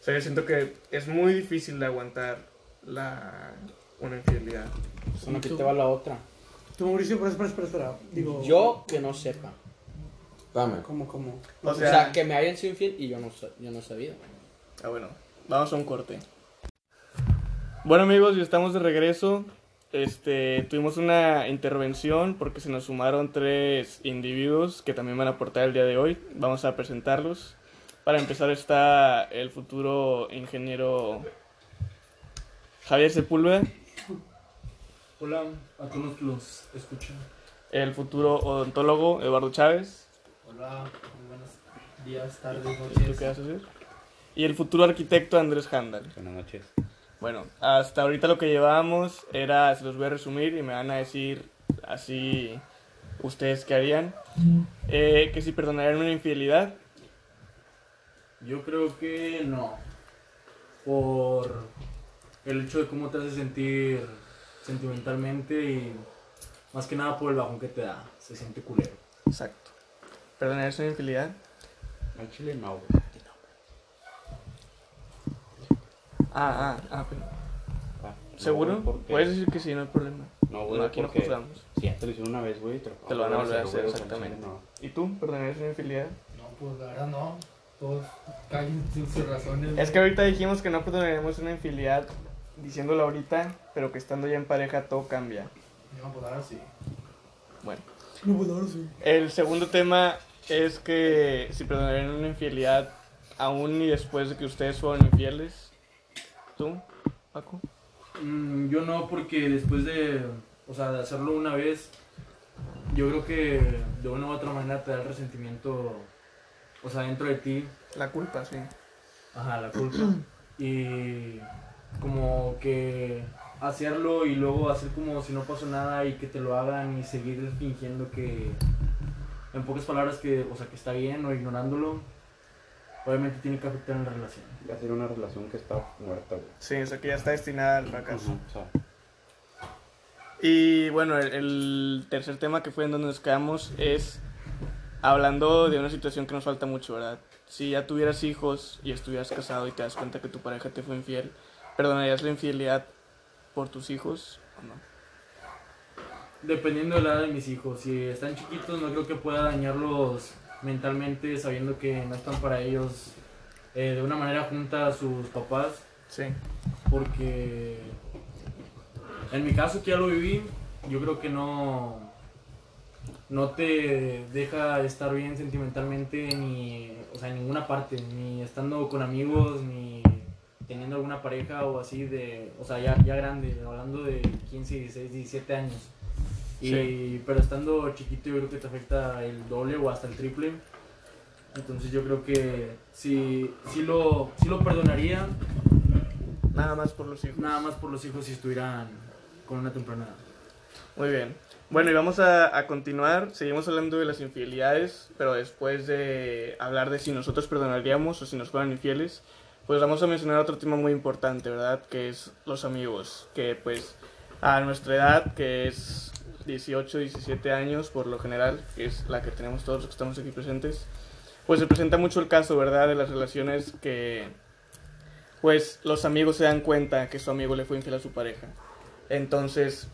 [SPEAKER 1] o sea, yo siento que es muy difícil de aguantar la, una infidelidad.
[SPEAKER 4] Pues una que te va la otra.
[SPEAKER 2] Tú, Mauricio, pero espera, espera, espera. Digo,
[SPEAKER 4] Yo que no sepa.
[SPEAKER 3] Espérame.
[SPEAKER 2] ¿Cómo, cómo?
[SPEAKER 1] O
[SPEAKER 4] O
[SPEAKER 1] sea,
[SPEAKER 4] que me hayan sido infiel y yo no, yo no sabía.
[SPEAKER 1] Ah, bueno, vamos a un corte. Bueno, amigos, ya estamos de regreso. Este, tuvimos una intervención porque se nos sumaron tres individuos que también van a aportar el día de hoy. Vamos a presentarlos. Para empezar está el futuro ingeniero Javier Sepúlveda,
[SPEAKER 5] Hola a todos los que escuchan.
[SPEAKER 1] el futuro odontólogo Eduardo Chávez.
[SPEAKER 5] Hola, muy buenos días, tardes,
[SPEAKER 1] ¿Tú
[SPEAKER 5] noches.
[SPEAKER 1] qué vas a hacer? Y el futuro arquitecto Andrés Handal.
[SPEAKER 6] Buenas noches.
[SPEAKER 1] Bueno, hasta ahorita lo que llevábamos era, se los voy a resumir y me van a decir así ustedes qué harían. Eh, que si perdonarían una infidelidad,
[SPEAKER 5] Yo creo que no. Por el hecho de cómo te hace sentir sentimentalmente y más que nada por el bajón que te da. Se siente culero.
[SPEAKER 1] exacto. ¿Perdonarías una infidelidad?
[SPEAKER 6] Al chile no, güey.
[SPEAKER 1] Ah, ah, ah, pero-
[SPEAKER 6] Ah, no,
[SPEAKER 1] ¿Seguro?
[SPEAKER 6] güey,
[SPEAKER 1] Puedes decir que sí, no hay problema.
[SPEAKER 6] No, güey,
[SPEAKER 1] No, aquí no juzgamos.
[SPEAKER 6] Si ya te lo hicieron una vez, güey, te lo,
[SPEAKER 1] Te lo van a volver a hacer,
[SPEAKER 6] güey,
[SPEAKER 1] exactamente.
[SPEAKER 6] no.
[SPEAKER 1] ¿Y tú? ¿Perdonarías una infidelidad?
[SPEAKER 7] No, pues la verdad no. Todos caen sin sus razones.
[SPEAKER 1] Es que ahorita dijimos que no perdonaríamos una infidelidad diciéndolo ahorita, pero que estando ya en pareja todo cambia.
[SPEAKER 7] No, pues ahora sí.
[SPEAKER 1] Bueno.
[SPEAKER 2] No, pues ahora sí.
[SPEAKER 1] El segundo tema es que si perdonarían una infidelidad aún y después de que ustedes fueron infieles. ¿Tú, Paco?
[SPEAKER 5] Mm, yo no, porque después de, o sea, de hacerlo una vez, yo creo que de una u otra manera te da el resentimiento, o sea, dentro de ti,
[SPEAKER 1] La culpa, sí.
[SPEAKER 5] Ajá, la culpa. Y como que hacerlo y luego hacer como si no pasó nada y que te lo hagan y seguir fingiendo que, en pocas palabras, que, o sea, que está bien o ignorándolo, obviamente tiene que afectar en la relación.
[SPEAKER 6] Va a ser una relación que está muerta, güey.
[SPEAKER 1] Sí, o sea que ya está destinada al fracaso. Y bueno, el, el tercer tema que fue en donde nos quedamos es hablando de una situación que nos falta mucho, ¿verdad? Si ya tuvieras hijos y estuvieras casado y te das cuenta que tu pareja te fue infiel, ¿perdonarías la infidelidad por tus hijos o no?
[SPEAKER 5] Dependiendo de la edad de mis hijos, si están chiquitos no creo que pueda dañarlos mentalmente sabiendo que no están para ellos eh, de una manera junta a sus papás.
[SPEAKER 1] Sí.
[SPEAKER 5] porque en mi caso que ya lo viví, yo creo que no no te deja estar bien sentimentalmente ni, o sea, en ninguna parte, ni estando con amigos, ni teniendo alguna pareja o así de, o sea, ya, ya grande, hablando de 15, 16, 17 años. Y,
[SPEAKER 1] Sí.
[SPEAKER 5] Pero estando chiquito yo creo que te afecta el doble o hasta el triple. Entonces yo creo que sí, sí, lo, sí lo perdonaría,
[SPEAKER 1] Nada más por los hijos.
[SPEAKER 5] Nada más por los hijos si estuvieran con una temprana edad.
[SPEAKER 1] Muy bien. Bueno, y vamos a, a continuar. Seguimos hablando de las infidelidades, pero después de hablar de si nosotros perdonaríamos o si nos fueran infieles, pues vamos a mencionar otro tema muy importante, ¿verdad? Que es los amigos. Que pues a nuestra edad, que es 18, 17 años por lo general, que es la que tenemos todos los que estamos aquí presentes, pues se presenta mucho el caso, ¿verdad? De las relaciones que pues los amigos se dan cuenta que su amigo le fue infiel a su pareja. Entonces,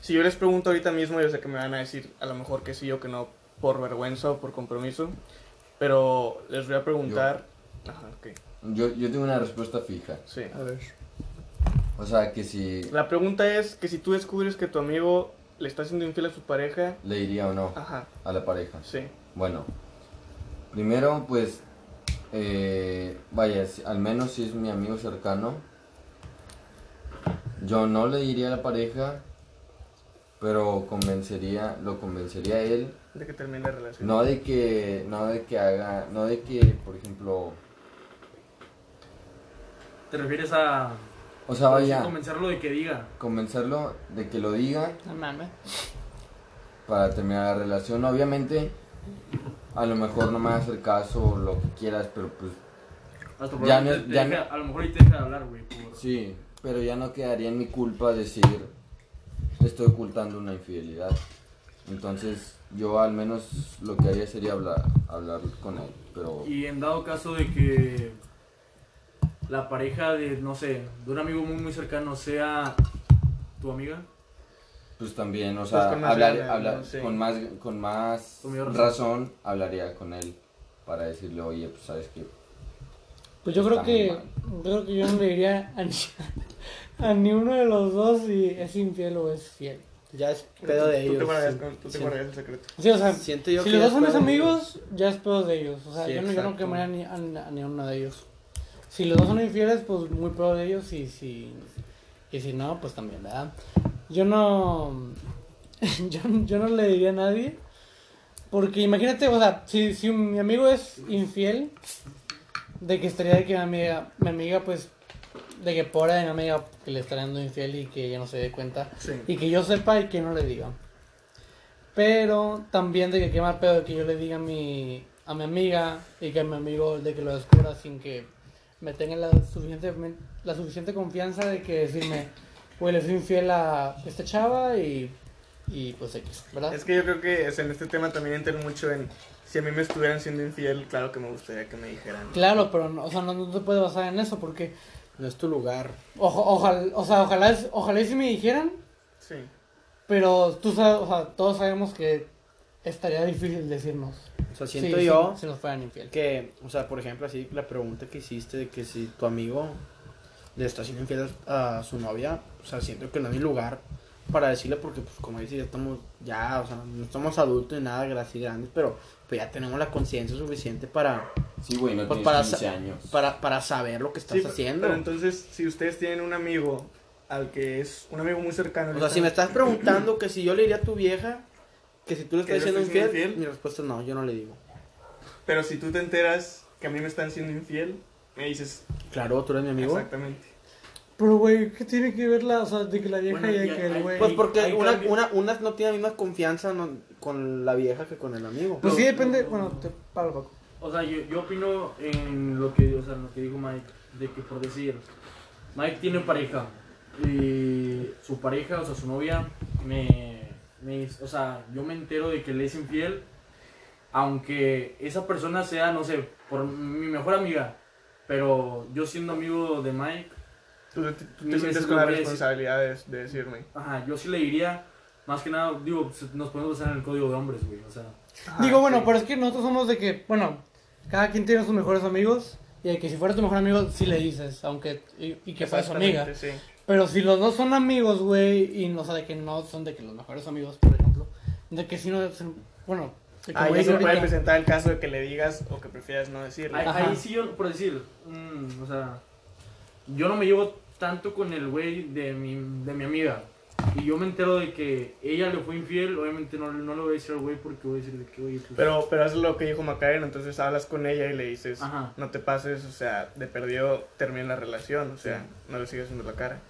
[SPEAKER 1] si yo les pregunto ahorita mismo, yo sé que me van a decir a lo mejor que sí o que no por vergüenza o por compromiso, pero les voy a preguntar... Ajá, ok,
[SPEAKER 3] Yo, yo tengo una respuesta fija.
[SPEAKER 1] sí.
[SPEAKER 2] A ver.
[SPEAKER 3] O sea, que si
[SPEAKER 1] La pregunta es que si tú descubres que tu amigo le está haciendo infiel a su pareja,
[SPEAKER 3] le iría o no
[SPEAKER 1] ajá,
[SPEAKER 3] a la pareja.
[SPEAKER 1] sí,
[SPEAKER 3] Bueno, primero pues, eh, vaya, si- al menos si es mi amigo cercano, yo no le diría a la pareja, pero convencería, lo convencería a él,
[SPEAKER 1] de que termine la relación.
[SPEAKER 3] no de que, no de que haga, no de que, por ejemplo,
[SPEAKER 5] ¿Te refieres a
[SPEAKER 3] o sea, vaya,
[SPEAKER 5] convencerlo de que diga?
[SPEAKER 3] convencerlo de que lo diga
[SPEAKER 4] No mames.
[SPEAKER 3] para terminar la relación. Obviamente, a lo mejor no me va a hacer caso o lo que quieras, pero pues
[SPEAKER 5] Hasta
[SPEAKER 3] Ya no-
[SPEAKER 5] te
[SPEAKER 3] ya
[SPEAKER 5] deja-
[SPEAKER 3] no-
[SPEAKER 5] A lo mejor ahí te deja de hablar, güey. por-
[SPEAKER 3] Sí, pero ya no quedaría en mi culpa decir estoy ocultando una infidelidad. Entonces, yo al menos lo que haría sería hablar, hablar con él. Pero
[SPEAKER 5] Y en dado caso de que la pareja de, no sé, de un amigo muy, muy cercano sea tu amiga,
[SPEAKER 3] pues también, o
[SPEAKER 1] Pues
[SPEAKER 3] sea,
[SPEAKER 1] con más
[SPEAKER 3] hablar, con más, con más
[SPEAKER 5] Con
[SPEAKER 3] razón.
[SPEAKER 5] razón.
[SPEAKER 3] hablaría con él para decirle, oye, pues sabes que
[SPEAKER 2] Pues yo creo que yo creo que yo no le diría a ni, a ni uno de los dos si es infiel o es fiel.
[SPEAKER 4] Ya es pedo de
[SPEAKER 1] Tú
[SPEAKER 4] ellos.
[SPEAKER 1] te guardarías,
[SPEAKER 4] sí.
[SPEAKER 1] con- tú te el secreto.
[SPEAKER 2] Sí, o sea,
[SPEAKER 4] Siento yo
[SPEAKER 2] si
[SPEAKER 4] que
[SPEAKER 2] los dos son
[SPEAKER 4] es
[SPEAKER 2] mis amigos, ya es pedo de ellos. O sea,
[SPEAKER 4] Sí,
[SPEAKER 2] yo, no, yo no quemaría ni a, a ni a uno de ellos. Si los dos son infieles, pues muy pedo de ellos. Y si, y si no, pues también, ¿verdad? Yo no. Yo, yo no le diría a nadie. Porque imagínate, o sea, si, si mi amigo es infiel, de que estaría de que mi amiga, mi amiga pues, de que pobre de mi amiga que le estaría dando infiel y que ella no se dé cuenta.
[SPEAKER 1] Sí.
[SPEAKER 2] Y que yo sepa y que no le diga. Pero también de que qué mal pedo de que yo le diga a mi, a mi amiga y que a mi amigo de que lo descubra sin que me tenga la suficiente, la suficiente confianza de que decirme, güey, le soy infiel a esta chava y, y pues X, ¿verdad?
[SPEAKER 1] Es que yo creo que es, en este tema también entra mucho en si a mí me estuvieran siendo infiel, claro que me gustaría que me dijeran.
[SPEAKER 2] Claro, pero no, o sea, no, no te puedes basar en eso porque
[SPEAKER 4] No es tu lugar.
[SPEAKER 2] ojo- ojalá, o sea, ojalá, ojalá y si me dijeran,
[SPEAKER 1] Sí.
[SPEAKER 2] pero tú sabes, o sea, todos sabemos que estaría difícil decirnos.
[SPEAKER 4] O sea,
[SPEAKER 2] Sí,
[SPEAKER 4] siento
[SPEAKER 2] sí,
[SPEAKER 4] yo
[SPEAKER 2] si nos fueran infiel.
[SPEAKER 4] que, o sea, por ejemplo, así la pregunta que hiciste de que si tu amigo le está haciendo infiel a su novia, o sea, siento que no hay lugar para decirle porque, pues, como dices, ya estamos, ya, o sea, no somos adultos ni nada así grandes, pero pues ya tenemos la conciencia suficiente para,
[SPEAKER 3] sí, güey, no
[SPEAKER 4] Pues para
[SPEAKER 3] 15
[SPEAKER 4] sa-
[SPEAKER 3] años.
[SPEAKER 4] para, para saber lo que estás
[SPEAKER 1] Sí,
[SPEAKER 4] haciendo.
[SPEAKER 1] Pero entonces, si ustedes tienen un amigo al que es un amigo muy cercano,
[SPEAKER 4] O sea,
[SPEAKER 1] están-
[SPEAKER 4] si me estás preguntando que si yo le diría a tu vieja, que si tú le
[SPEAKER 1] ¿Que
[SPEAKER 4] estás diciendo infiel,
[SPEAKER 1] infiel?
[SPEAKER 4] mi respuesta es no, yo no le digo.
[SPEAKER 1] pero si tú te enteras que a mí me están siendo infiel, me dices
[SPEAKER 4] Claro, tú eres mi amigo.
[SPEAKER 1] exactamente.
[SPEAKER 2] Pero, güey, ¿qué tiene que ver la, o sea, de que la vieja
[SPEAKER 5] Bueno,
[SPEAKER 2] y de que el güey...
[SPEAKER 4] Pues porque una, una, una no tiene la misma confianza no- con la vieja que con el amigo.
[SPEAKER 2] Pues
[SPEAKER 5] No,
[SPEAKER 2] sí,
[SPEAKER 5] no,
[SPEAKER 2] depende,
[SPEAKER 5] no,
[SPEAKER 2] bueno,
[SPEAKER 5] no.
[SPEAKER 2] te paro, Paco.
[SPEAKER 5] O sea, yo, yo opino en lo que, o sea, en lo que dijo Mike, de que por decir, Mike tiene pareja y su pareja, o sea, su novia, me, me, o sea, yo me entero de que le es infiel, aunque esa persona sea, no sé, por mi mejor amiga, pero yo siendo amigo de Mike,
[SPEAKER 1] Tú, tú
[SPEAKER 5] Mil
[SPEAKER 1] te sientes con la responsabilidad de, de decirme.
[SPEAKER 5] ajá, yo sí le diría, más que nada, digo, nos podemos basar en el código de hombres, güey, o sea,
[SPEAKER 2] Digo, bueno,
[SPEAKER 1] sí.
[SPEAKER 2] pero es que nosotros somos de que, bueno, cada quien tiene sus mejores amigos y de que si fuera tu mejor amigo, sí le dices, aunque, y, y que fuera su amiga.
[SPEAKER 1] Sí.
[SPEAKER 2] Pero si los dos son amigos, güey, y no, o sea, de que no son de que los mejores amigos, por ejemplo, de que si no, bueno,
[SPEAKER 1] Ah,
[SPEAKER 2] dije
[SPEAKER 1] se puede presentar el caso de que le digas o que prefieras no decirle.
[SPEAKER 5] Ahí, ahí sí yo, por decir, mm, o sea, yo no me llevo tanto con el güey de mi, de mi amiga. Y yo me entero de que ella le fue infiel, obviamente no, no le voy a decir al güey porque voy a decir de que, güey, pues,
[SPEAKER 1] Pero, pero es lo que dijo Macarena, entonces hablas con ella y le dices,
[SPEAKER 5] Ajá.
[SPEAKER 1] no te pases, o sea, de perdido termina la relación, o sea, no le sigues viendo la cara.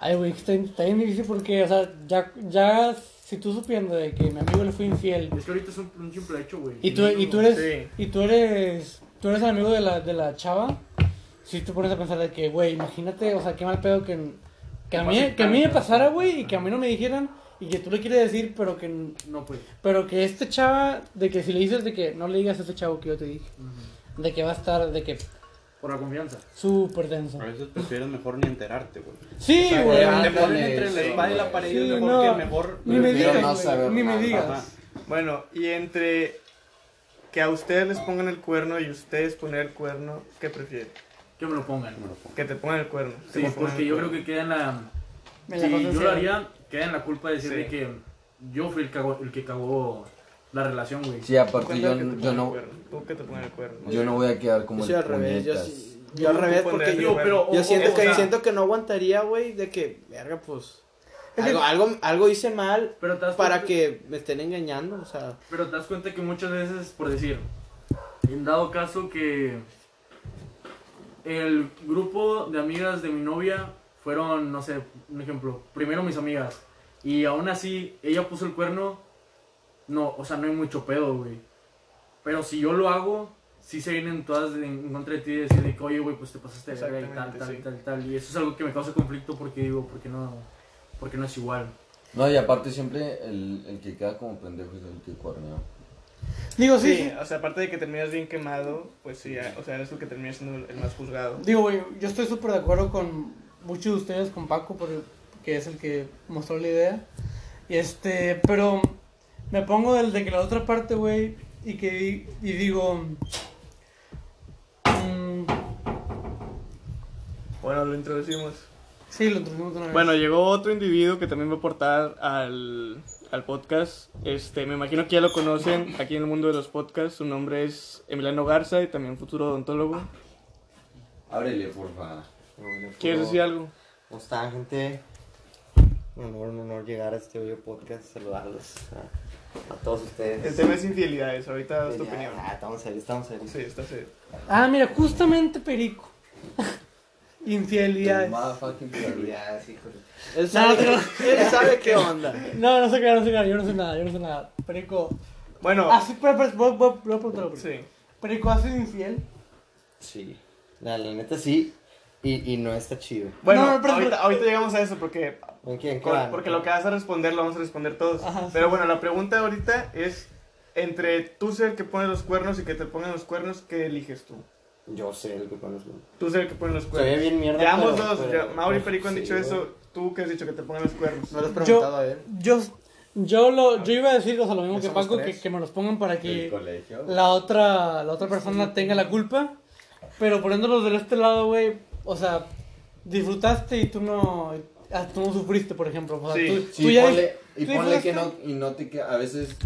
[SPEAKER 2] Ay, güey, está, está bien difícil porque, o sea, ya, ya, si tú supiendo de que mi amigo le fue infiel,
[SPEAKER 5] Es que ahorita es un, un simple hecho, güey.
[SPEAKER 2] y tú, y tú eres,
[SPEAKER 1] Sí.
[SPEAKER 2] y tú eres, tú eres el amigo de la, de la chava, si te pones a pensar de que, güey, imagínate, o sea, qué mal pedo que, que a mí, que a mí me pasara, güey, y que a mí no me dijeran, y que tú le quieres decir, pero que,
[SPEAKER 5] No, pues.
[SPEAKER 2] pero que este chava, de que si le dices de que no le digas a ese chavo que yo te dije, de que va a estar, de que
[SPEAKER 5] Por la confianza.
[SPEAKER 2] súper denso.
[SPEAKER 6] A veces prefieres mejor ni enterarte, güey.
[SPEAKER 2] Sí, güey.
[SPEAKER 6] Te ponen
[SPEAKER 3] ándale,
[SPEAKER 6] entre la
[SPEAKER 3] sí,
[SPEAKER 6] espada y la pared
[SPEAKER 2] Sí,
[SPEAKER 6] mejor
[SPEAKER 2] no.
[SPEAKER 6] que mejor.
[SPEAKER 2] Ni me digas,
[SPEAKER 3] no
[SPEAKER 2] güey,
[SPEAKER 3] saber
[SPEAKER 2] ni me digas.
[SPEAKER 6] Ajá.
[SPEAKER 1] Bueno, y entre que a ustedes les pongan el cuerno y ustedes poner el cuerno, ¿qué prefieren?
[SPEAKER 5] Que me lo pongan.
[SPEAKER 6] Me lo pongo.
[SPEAKER 1] Que te pongan el cuerno.
[SPEAKER 5] Sí, porque yo creo que queda en la. Si yo lo haría, queda en la culpa de decir
[SPEAKER 1] Sí.
[SPEAKER 5] de que yo fui el, cago- el que cagó la relación, güey.
[SPEAKER 3] Sí, aparte yo, yo no,
[SPEAKER 1] Tú que te pongan el cuerno.
[SPEAKER 3] yo no voy a quedar como
[SPEAKER 4] Yo soy
[SPEAKER 3] el
[SPEAKER 4] al revés, yo, sí- yo al revés porque yo,
[SPEAKER 5] pero-
[SPEAKER 4] yo siento,
[SPEAKER 5] o
[SPEAKER 4] que,
[SPEAKER 5] sea-
[SPEAKER 4] siento que no aguantaría, güey, de que, verga, pues, algo, algo, algo hice mal
[SPEAKER 5] Pero te das
[SPEAKER 4] para
[SPEAKER 5] cuenta-
[SPEAKER 4] que me estén engañando, o sea,
[SPEAKER 5] Pero te das cuenta que muchas veces, por decir, en dado caso que el grupo de amigas de mi novia fueron, no sé, un ejemplo, primero mis amigas, y aún así ella puso el cuerno, no, o sea, no hay mucho pedo, güey. Pero si yo lo hago, sí se vienen todas en, en contra de ti y decir de que, oye, güey, pues te pasaste de verga y tal, tal,
[SPEAKER 1] sí.
[SPEAKER 5] tal, tal. Y eso es algo que me causa conflicto porque digo, ¿por qué no, por qué no es igual?
[SPEAKER 3] No, y aparte siempre el, el que queda como pendejo es el que cuernea.
[SPEAKER 2] Digo, sí,
[SPEAKER 1] Sí, o sea, aparte de que terminas bien quemado, pues sí, o sea, eres el que termina siendo el más juzgado.
[SPEAKER 2] Digo, güey, yo estoy súper de acuerdo con muchos de ustedes, con Paco, por el- que es el que mostró la idea. Y este, pero me pongo del de que la otra parte, güey, y que y digo. mm,
[SPEAKER 1] Bueno, lo introducimos.
[SPEAKER 2] sí, lo de una vez.
[SPEAKER 1] Bueno, llegó otro individuo que también va a aportar al, al podcast. Este, me imagino que ya lo conocen aquí en el mundo de los podcasts. Su nombre es Emiliano Garza y también futuro odontólogo.
[SPEAKER 3] Ábrele, porfa.
[SPEAKER 1] ¿Quieres decir algo?
[SPEAKER 8] ¿Cómo están, gente? Un honor, un honor llegar a este audio podcast, saludarlos a, todos ustedes.
[SPEAKER 1] El tema es infidelidades, ahorita das tu opinión.
[SPEAKER 8] ah, estamos serios, estamos serios.
[SPEAKER 1] Sí, está serio.
[SPEAKER 2] Ah, mira, justamente Perico. Infidelidades.
[SPEAKER 8] Infidelidades, híjole.
[SPEAKER 4] Él
[SPEAKER 2] No,
[SPEAKER 4] sabe,
[SPEAKER 2] no,
[SPEAKER 4] él sabe qué onda.
[SPEAKER 2] No, no sé qué, no sé qué, yo no sé nada, yo no sé nada. Perico.
[SPEAKER 1] Bueno,
[SPEAKER 2] Ah, sí, pero, pero, voy, voy, voy a preguntar algo.
[SPEAKER 1] sí.
[SPEAKER 2] Perico, ¿has sido infiel?
[SPEAKER 8] Sí. La, la neta sí. Y, y no está chido.
[SPEAKER 1] Bueno,
[SPEAKER 2] No, no, pero-
[SPEAKER 1] ahorita, ahorita llegamos a eso porque,
[SPEAKER 8] ¿En quién? ¿Qué
[SPEAKER 1] con-
[SPEAKER 8] van?
[SPEAKER 1] porque lo que vas a responder lo vamos a responder todos.
[SPEAKER 2] Ajá, sí.
[SPEAKER 1] Pero bueno, la pregunta ahorita es, entre tú ser el que pone los cuernos y que te pongan los cuernos, ¿qué eliges tú?
[SPEAKER 8] Yo sé el que pones.
[SPEAKER 1] Tú ser el que pone los
[SPEAKER 8] Se
[SPEAKER 1] cuernos.
[SPEAKER 8] ve bien mierda. Pero-
[SPEAKER 1] dos,
[SPEAKER 8] pero-
[SPEAKER 1] ya, Mauri y
[SPEAKER 8] pues,
[SPEAKER 1] Perico han
[SPEAKER 8] sí,
[SPEAKER 1] dicho eso. ¿Tú qué has dicho que te pongan los cuernos?
[SPEAKER 4] No le has
[SPEAKER 2] Yo-
[SPEAKER 4] preguntado a él.
[SPEAKER 2] Yo, yo, lo, yo iba a decir, o sea, lo mismo que Paco, que, que me los pongan para
[SPEAKER 3] ¿El
[SPEAKER 2] que la otra, la otra persona tenga la culpa. Pero poniéndolos de este lado, güey, o sea, disfrutaste y tú no, ah, tú no sufriste, por ejemplo. O sea,
[SPEAKER 1] Sí,
[SPEAKER 2] tú,
[SPEAKER 3] Sí,
[SPEAKER 2] tú ya
[SPEAKER 3] ponle, y
[SPEAKER 2] tú
[SPEAKER 3] ponle que no, y no te queda, a veces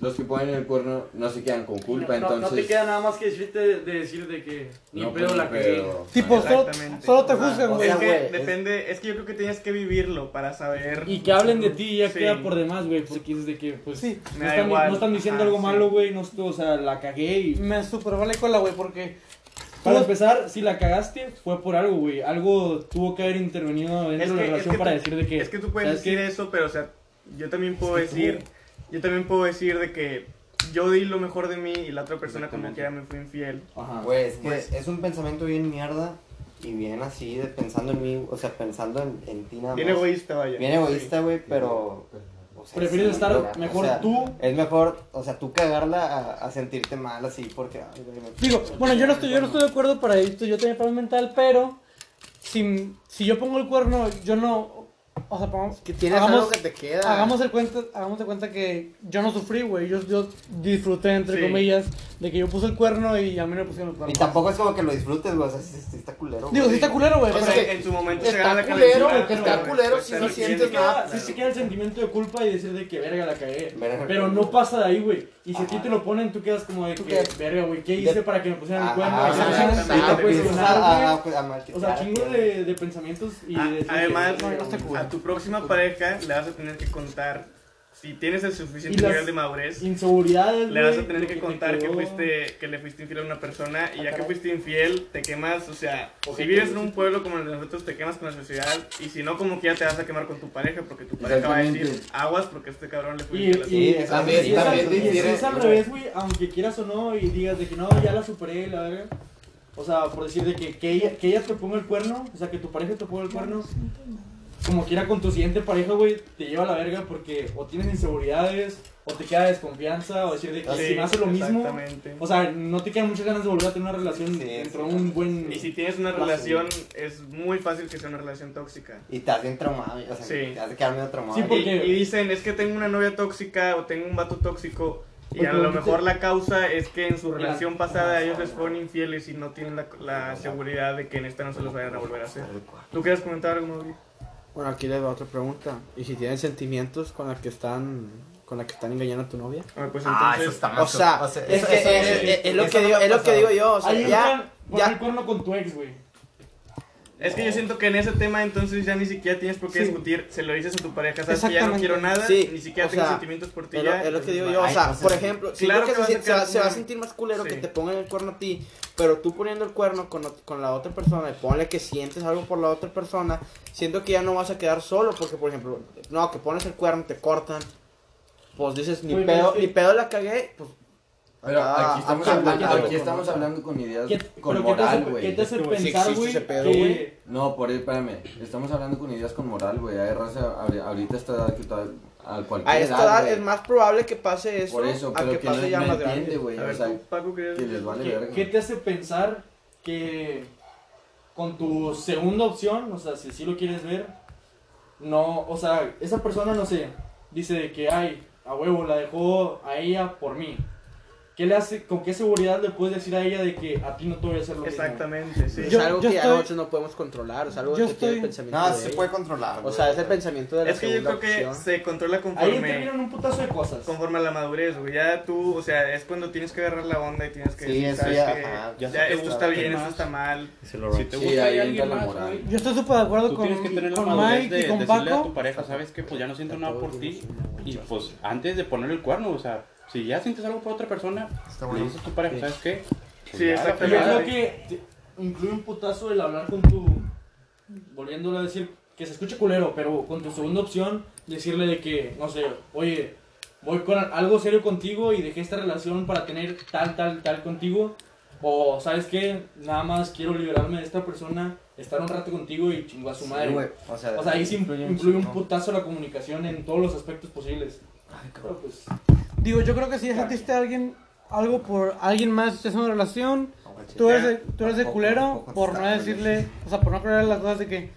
[SPEAKER 3] los que ponen el cuerno no se quedan con culpa,
[SPEAKER 5] no, no
[SPEAKER 3] entonces...
[SPEAKER 5] te queda nada más que decirte de, de decir de que ni
[SPEAKER 3] no,
[SPEAKER 5] pedo
[SPEAKER 3] pues,
[SPEAKER 5] la cagué.
[SPEAKER 3] pero-
[SPEAKER 2] Tipo, solo, solo te juzgan,
[SPEAKER 8] o
[SPEAKER 2] güey.
[SPEAKER 1] Es
[SPEAKER 8] sea,
[SPEAKER 1] que
[SPEAKER 8] es-
[SPEAKER 1] depende, es que yo creo que tienes que vivirlo para saber.
[SPEAKER 5] Y que hablen de ti ya
[SPEAKER 1] Sí.
[SPEAKER 5] queda por demás, güey, porque es de que, pues,
[SPEAKER 2] Sí,
[SPEAKER 5] no, están, no están diciendo
[SPEAKER 1] Ajá,
[SPEAKER 5] algo
[SPEAKER 1] sí.
[SPEAKER 5] malo, güey, no, estuvo- o sea, la cagué y...
[SPEAKER 2] Me super vale cola, güey, porque...
[SPEAKER 5] Para empezar, si la cagaste, fue por algo, güey. Algo tuvo que haber intervenido dentro
[SPEAKER 1] Es
[SPEAKER 5] de la
[SPEAKER 1] que, es,
[SPEAKER 5] relación
[SPEAKER 1] que
[SPEAKER 5] para
[SPEAKER 1] tú,
[SPEAKER 5] decir de que...
[SPEAKER 1] es que tú puedes
[SPEAKER 5] ¿sabes
[SPEAKER 1] decir
[SPEAKER 5] qué?
[SPEAKER 1] eso, pero o sea, yo también puedo
[SPEAKER 5] Es que tú-
[SPEAKER 1] decir, yo también puedo decir de que yo di lo mejor de mí y la otra persona como que ya me fue infiel.
[SPEAKER 5] Ajá.
[SPEAKER 8] Güey, es que
[SPEAKER 1] Pues-
[SPEAKER 8] es un pensamiento bien mierda y bien así, de pensando en mí, o sea, pensando en, en ti nada
[SPEAKER 1] Bien
[SPEAKER 8] más.
[SPEAKER 1] egoísta, vaya.
[SPEAKER 8] Bien egoísta, güey, pero...
[SPEAKER 5] Prefieres estar mejor
[SPEAKER 8] o sea,
[SPEAKER 5] tú.
[SPEAKER 8] Es mejor, o sea, tú cagarla a, a sentirte mal así porque... ay,
[SPEAKER 2] Digo, bueno, yo no estoy, yo no estoy de acuerdo para esto, yo tenía paz mental, pero si, si yo pongo el cuerno, yo no, o sea, pongamos,
[SPEAKER 4] Que tienes
[SPEAKER 2] hagamos,
[SPEAKER 4] algo que te queda.
[SPEAKER 2] hagamos el cuenta, hagamos de cuenta que yo no sufrí, güey, yo, yo disfruté, entre
[SPEAKER 1] Sí.
[SPEAKER 2] comillas, de que yo puse el cuerno y a mí me pusieron el
[SPEAKER 8] Y
[SPEAKER 2] cuerno.
[SPEAKER 8] tampoco es como que lo disfrutes, güey, o sea, sí, sí está culero.
[SPEAKER 2] Digo, sí está culero, güey,
[SPEAKER 1] O
[SPEAKER 2] pero...
[SPEAKER 1] sea, en su momento se
[SPEAKER 4] está
[SPEAKER 1] gana la
[SPEAKER 4] culero,
[SPEAKER 1] calentura,
[SPEAKER 4] está culero si
[SPEAKER 1] se
[SPEAKER 4] no sientes nada.
[SPEAKER 5] Sí se queda el sentimiento de culpa y decir de que verga la cagué.
[SPEAKER 8] Verga.
[SPEAKER 5] Pero no pasa de ahí, güey. Y si a ti te lo ponen, tú quedas como de
[SPEAKER 2] ¿Tú
[SPEAKER 5] que,
[SPEAKER 2] qué?
[SPEAKER 5] verga, güey, ¿qué hice
[SPEAKER 8] De-
[SPEAKER 5] para que me pusieran el cuerno?
[SPEAKER 8] ajá,
[SPEAKER 5] Y se
[SPEAKER 8] ajá,
[SPEAKER 5] empiezan
[SPEAKER 1] ajá,
[SPEAKER 5] a
[SPEAKER 1] te empiezas
[SPEAKER 5] cuestionar,
[SPEAKER 8] a,
[SPEAKER 5] güey.
[SPEAKER 8] a, a maltratar,
[SPEAKER 5] O sea, chingo de, de pensamientos y
[SPEAKER 1] A-
[SPEAKER 5] de que-
[SPEAKER 1] Además,
[SPEAKER 2] No, no está cool.
[SPEAKER 1] a tu próxima pareja le vas a tener que contar, si tienes el suficiente nivel de madurez,
[SPEAKER 5] inseguridades,
[SPEAKER 1] le vas a tener que contar que fuiste que le fuiste infiel a una persona y ya que fuiste infiel te quemas, o sea,
[SPEAKER 5] O
[SPEAKER 1] si vives en un pueblo como el de nosotros te quemas con la sociedad y si no como que ya te vas a quemar con tu pareja porque tu pareja va a decir aguas porque este cabrón le fue infiel a su
[SPEAKER 5] y-
[SPEAKER 8] Sí,
[SPEAKER 5] y-
[SPEAKER 8] también-
[SPEAKER 5] y
[SPEAKER 8] también
[SPEAKER 5] y es-
[SPEAKER 8] difiere-
[SPEAKER 5] es al revés, güey, aunque quieras o no y digas de que no, ya la superé, la verga. O sea, por decir de que, que, ella, que ella te ponga el cuerno, o sea, que tu pareja te ponga el cuerno, como quiera con tu siguiente pareja, güey, te lleva a la verga porque o tienes inseguridades, o te queda desconfianza, o decir de que
[SPEAKER 1] Sí,
[SPEAKER 5] si me hace lo mismo,
[SPEAKER 1] exactamente.
[SPEAKER 5] o sea, no te quedan muchas ganas de volver a tener una relación
[SPEAKER 8] Sí,
[SPEAKER 5] dentro de
[SPEAKER 8] sí.
[SPEAKER 5] un buen...
[SPEAKER 1] Y si tienes una relación es muy fácil que sea una relación tóxica.
[SPEAKER 8] Y te has bien traumado, o sea,
[SPEAKER 1] Sí.
[SPEAKER 8] te de quedar medio traumado.
[SPEAKER 5] Sí,
[SPEAKER 1] Y,
[SPEAKER 5] porque-
[SPEAKER 1] y dicen, es que tengo una novia tóxica o tengo un vato tóxico. Y a lo mejor la causa es que en su relación pasada ellos les fueron infieles y no tienen la, la seguridad de que en esta no se los vayan a volver a hacer. ¿Tú quieres comentar algo, Mauri?
[SPEAKER 4] Bueno, aquí les va otra pregunta. ¿Y si tienen sentimientos con la que están con la que están engañando a tu novia?
[SPEAKER 1] Ah, pues
[SPEAKER 9] Ah, eso está
[SPEAKER 4] O sea,
[SPEAKER 9] o sea,
[SPEAKER 4] es
[SPEAKER 9] eso-
[SPEAKER 4] que
[SPEAKER 9] eso-
[SPEAKER 4] es,
[SPEAKER 9] eso-
[SPEAKER 4] es- es lo que digo, es lo que digo yo, o sea, ya ya-
[SPEAKER 5] el cuerno con tu ex, güey.
[SPEAKER 1] Es que yo siento que en ese tema entonces ya ni siquiera tienes por qué
[SPEAKER 2] Sí.
[SPEAKER 1] discutir. Se lo dices a tu pareja, sabes que ya no quiero nada,
[SPEAKER 4] Sí,
[SPEAKER 1] ni siquiera
[SPEAKER 4] o
[SPEAKER 1] tengo
[SPEAKER 4] sea,
[SPEAKER 1] sentimientos por ti
[SPEAKER 4] Es lo,
[SPEAKER 1] ya.
[SPEAKER 4] es lo que digo yo, o sea,
[SPEAKER 9] sé.
[SPEAKER 4] por ejemplo,
[SPEAKER 1] Claro
[SPEAKER 4] que
[SPEAKER 1] que
[SPEAKER 4] se, va,
[SPEAKER 1] quedar
[SPEAKER 4] se va a sentir más culero
[SPEAKER 1] Sí.
[SPEAKER 4] que te pongan el cuerno a ti, pero tú poniendo el cuerno con, con la otra persona, y ponle que sientes algo por la otra persona, siento que ya no vas a quedar solo, porque por ejemplo, no, que pones el cuerno, te cortan, pues dices, ni pedo, ni pedo la cagué, pues
[SPEAKER 3] Pero aquí estamos,
[SPEAKER 8] a- a-
[SPEAKER 3] hablando,
[SPEAKER 8] a-
[SPEAKER 3] aquí estamos hablando con ideas
[SPEAKER 5] ¿Qué,
[SPEAKER 3] con
[SPEAKER 5] ¿qué
[SPEAKER 3] moral,
[SPEAKER 5] qué
[SPEAKER 3] güey.
[SPEAKER 5] te hace
[SPEAKER 1] sí
[SPEAKER 5] pensar, güey, que-.
[SPEAKER 3] No, por ahí, espérame. Estamos hablando con ideas con moral, güey. Hay raza ahori- ahorita a esta edad que toda- a cualquier
[SPEAKER 4] A esta
[SPEAKER 3] edad,
[SPEAKER 4] es más probable que pase eso,
[SPEAKER 3] Por eso,
[SPEAKER 4] a
[SPEAKER 3] pero
[SPEAKER 4] que
[SPEAKER 3] que,
[SPEAKER 4] pase
[SPEAKER 3] no,
[SPEAKER 4] ya más grande.
[SPEAKER 3] güey.
[SPEAKER 1] A
[SPEAKER 3] O sea,
[SPEAKER 1] ¿qué
[SPEAKER 3] que les vale
[SPEAKER 5] ¿Qué,
[SPEAKER 3] verga.
[SPEAKER 5] qué te hace pensar que con tu segunda opción, o sea, si así lo quieres ver, no, o sea, esa persona, no sé, dice de que, ay, a huevo, la dejó a ella por mí. ¿Qué le hace, con qué seguridad le puedes decir a ella de que a ti no te voy a hacer lo mismo?
[SPEAKER 1] Exactamente, sí.
[SPEAKER 4] Es
[SPEAKER 2] Yo-
[SPEAKER 4] algo
[SPEAKER 2] yo
[SPEAKER 4] que
[SPEAKER 2] estoy-
[SPEAKER 4] a nosotros no podemos controlar, es algo
[SPEAKER 2] yo
[SPEAKER 4] que tiene el
[SPEAKER 2] estoy-
[SPEAKER 4] pensamiento
[SPEAKER 8] No,
[SPEAKER 4] de
[SPEAKER 8] sí se
[SPEAKER 4] ella.
[SPEAKER 8] puede controlar.
[SPEAKER 4] O sea, es el pensamiento de la
[SPEAKER 1] Es que yo creo que
[SPEAKER 4] opción.
[SPEAKER 1] se controla
[SPEAKER 5] Ahí
[SPEAKER 1] conforme,
[SPEAKER 5] intervienen un putazo de cosas.
[SPEAKER 1] conforme a la madurez, güey. Ya tú, o sea, es cuando tienes que agarrar la onda y tienes que
[SPEAKER 8] Sí,
[SPEAKER 1] decir,
[SPEAKER 8] eso
[SPEAKER 1] ¿sabes
[SPEAKER 8] ya,
[SPEAKER 1] qué?
[SPEAKER 8] ajá,
[SPEAKER 1] ya,
[SPEAKER 6] ya se te gusta
[SPEAKER 1] está bien,
[SPEAKER 6] más.
[SPEAKER 1] está mal.
[SPEAKER 6] Si lo Si te
[SPEAKER 3] Sí,
[SPEAKER 6] gusta
[SPEAKER 3] ahí
[SPEAKER 6] alguien más,
[SPEAKER 3] moral.
[SPEAKER 2] Yo estoy súper de acuerdo
[SPEAKER 6] tú
[SPEAKER 2] con,
[SPEAKER 6] tienes que tener la
[SPEAKER 2] con
[SPEAKER 6] madurez
[SPEAKER 2] Mike
[SPEAKER 6] de
[SPEAKER 2] y con
[SPEAKER 6] decirle a tu pareja, ¿sabes qué? Pues ya no siento nada por ti. Y pues antes de ponerle el cuerno, o sea, si ya sientes algo por otra persona,
[SPEAKER 8] Está
[SPEAKER 6] le
[SPEAKER 8] bueno.
[SPEAKER 6] dices a tu pareja, ¿sabes qué? Pues
[SPEAKER 1] Sí,
[SPEAKER 6] ya,
[SPEAKER 1] exactamente.
[SPEAKER 5] Y
[SPEAKER 6] la
[SPEAKER 5] es lo que te- incluye un putazo el hablar con tu. Volviéndolo a decir, que se escuche culero, pero con tu segunda opción, decirle de que, no sé, oye, voy con algo serio contigo y dejé esta relación para tener tal, tal, tal contigo. O, ¿sabes qué? Nada más quiero liberarme de esta persona, estar un rato contigo y chingo a su
[SPEAKER 8] Sí,
[SPEAKER 5] madre.
[SPEAKER 8] güey, O sea,
[SPEAKER 5] o sea, ahí sí
[SPEAKER 8] influye
[SPEAKER 5] incluye un
[SPEAKER 8] chingo.
[SPEAKER 5] putazo la comunicación en todos los aspectos posibles. Pero pues,
[SPEAKER 2] Digo, yo creo que si ya sentiste a alguien, algo por alguien más, estás en una relación, tú eres de, tú eres de culero por no decirle, o sea, por no creer las cosas de que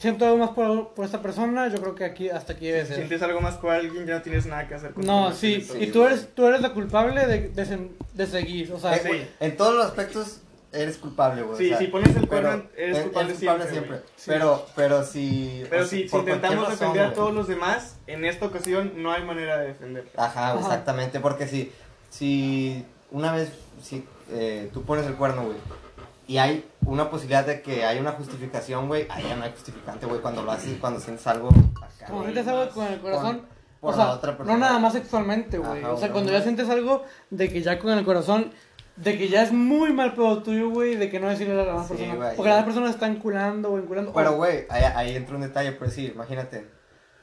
[SPEAKER 2] siento algo más por, por esta persona, yo creo que aquí hasta aquí debe
[SPEAKER 1] Si
[SPEAKER 2] ser.
[SPEAKER 1] sientes algo más por alguien, ya no tienes nada que hacer con
[SPEAKER 2] No, sí, y tú eres, tú eres la culpable de, de, de seguir, o sea,
[SPEAKER 8] Eh,
[SPEAKER 1] sí.
[SPEAKER 8] En todos los aspectos eres culpable, güey. o
[SPEAKER 1] Sí,
[SPEAKER 8] sea,
[SPEAKER 1] si pones el cuerno, eres culpable siempre. Sí.
[SPEAKER 8] Pero, pero si.
[SPEAKER 1] Pero si, si intentamos
[SPEAKER 8] razón,
[SPEAKER 1] defender a todos los demás, en esta ocasión no hay manera de defender.
[SPEAKER 8] Ajá,
[SPEAKER 2] Ajá.
[SPEAKER 8] exactamente. Porque si, si una vez si, eh, tú pones el cuerno, güey, y hay una posibilidad de que haya una justificación, güey, ahí ya no hay justificante, güey, cuando lo haces, cuando sientes algo acá,
[SPEAKER 2] como sientes algo con el corazón,
[SPEAKER 8] por
[SPEAKER 2] o
[SPEAKER 8] la
[SPEAKER 2] sea,
[SPEAKER 8] otra
[SPEAKER 2] no nada más sexualmente, güey, o sea, cuando ya sientes algo de que ya con el corazón, de que ya es muy mal pedo tuyo, güey, de que no decirle a la demás
[SPEAKER 8] Sí,
[SPEAKER 2] persona,
[SPEAKER 8] güey.
[SPEAKER 2] porque las personas están enculando o enculando.
[SPEAKER 8] Pero, güey, ahí, ahí entra un detalle, pero sí, imagínate.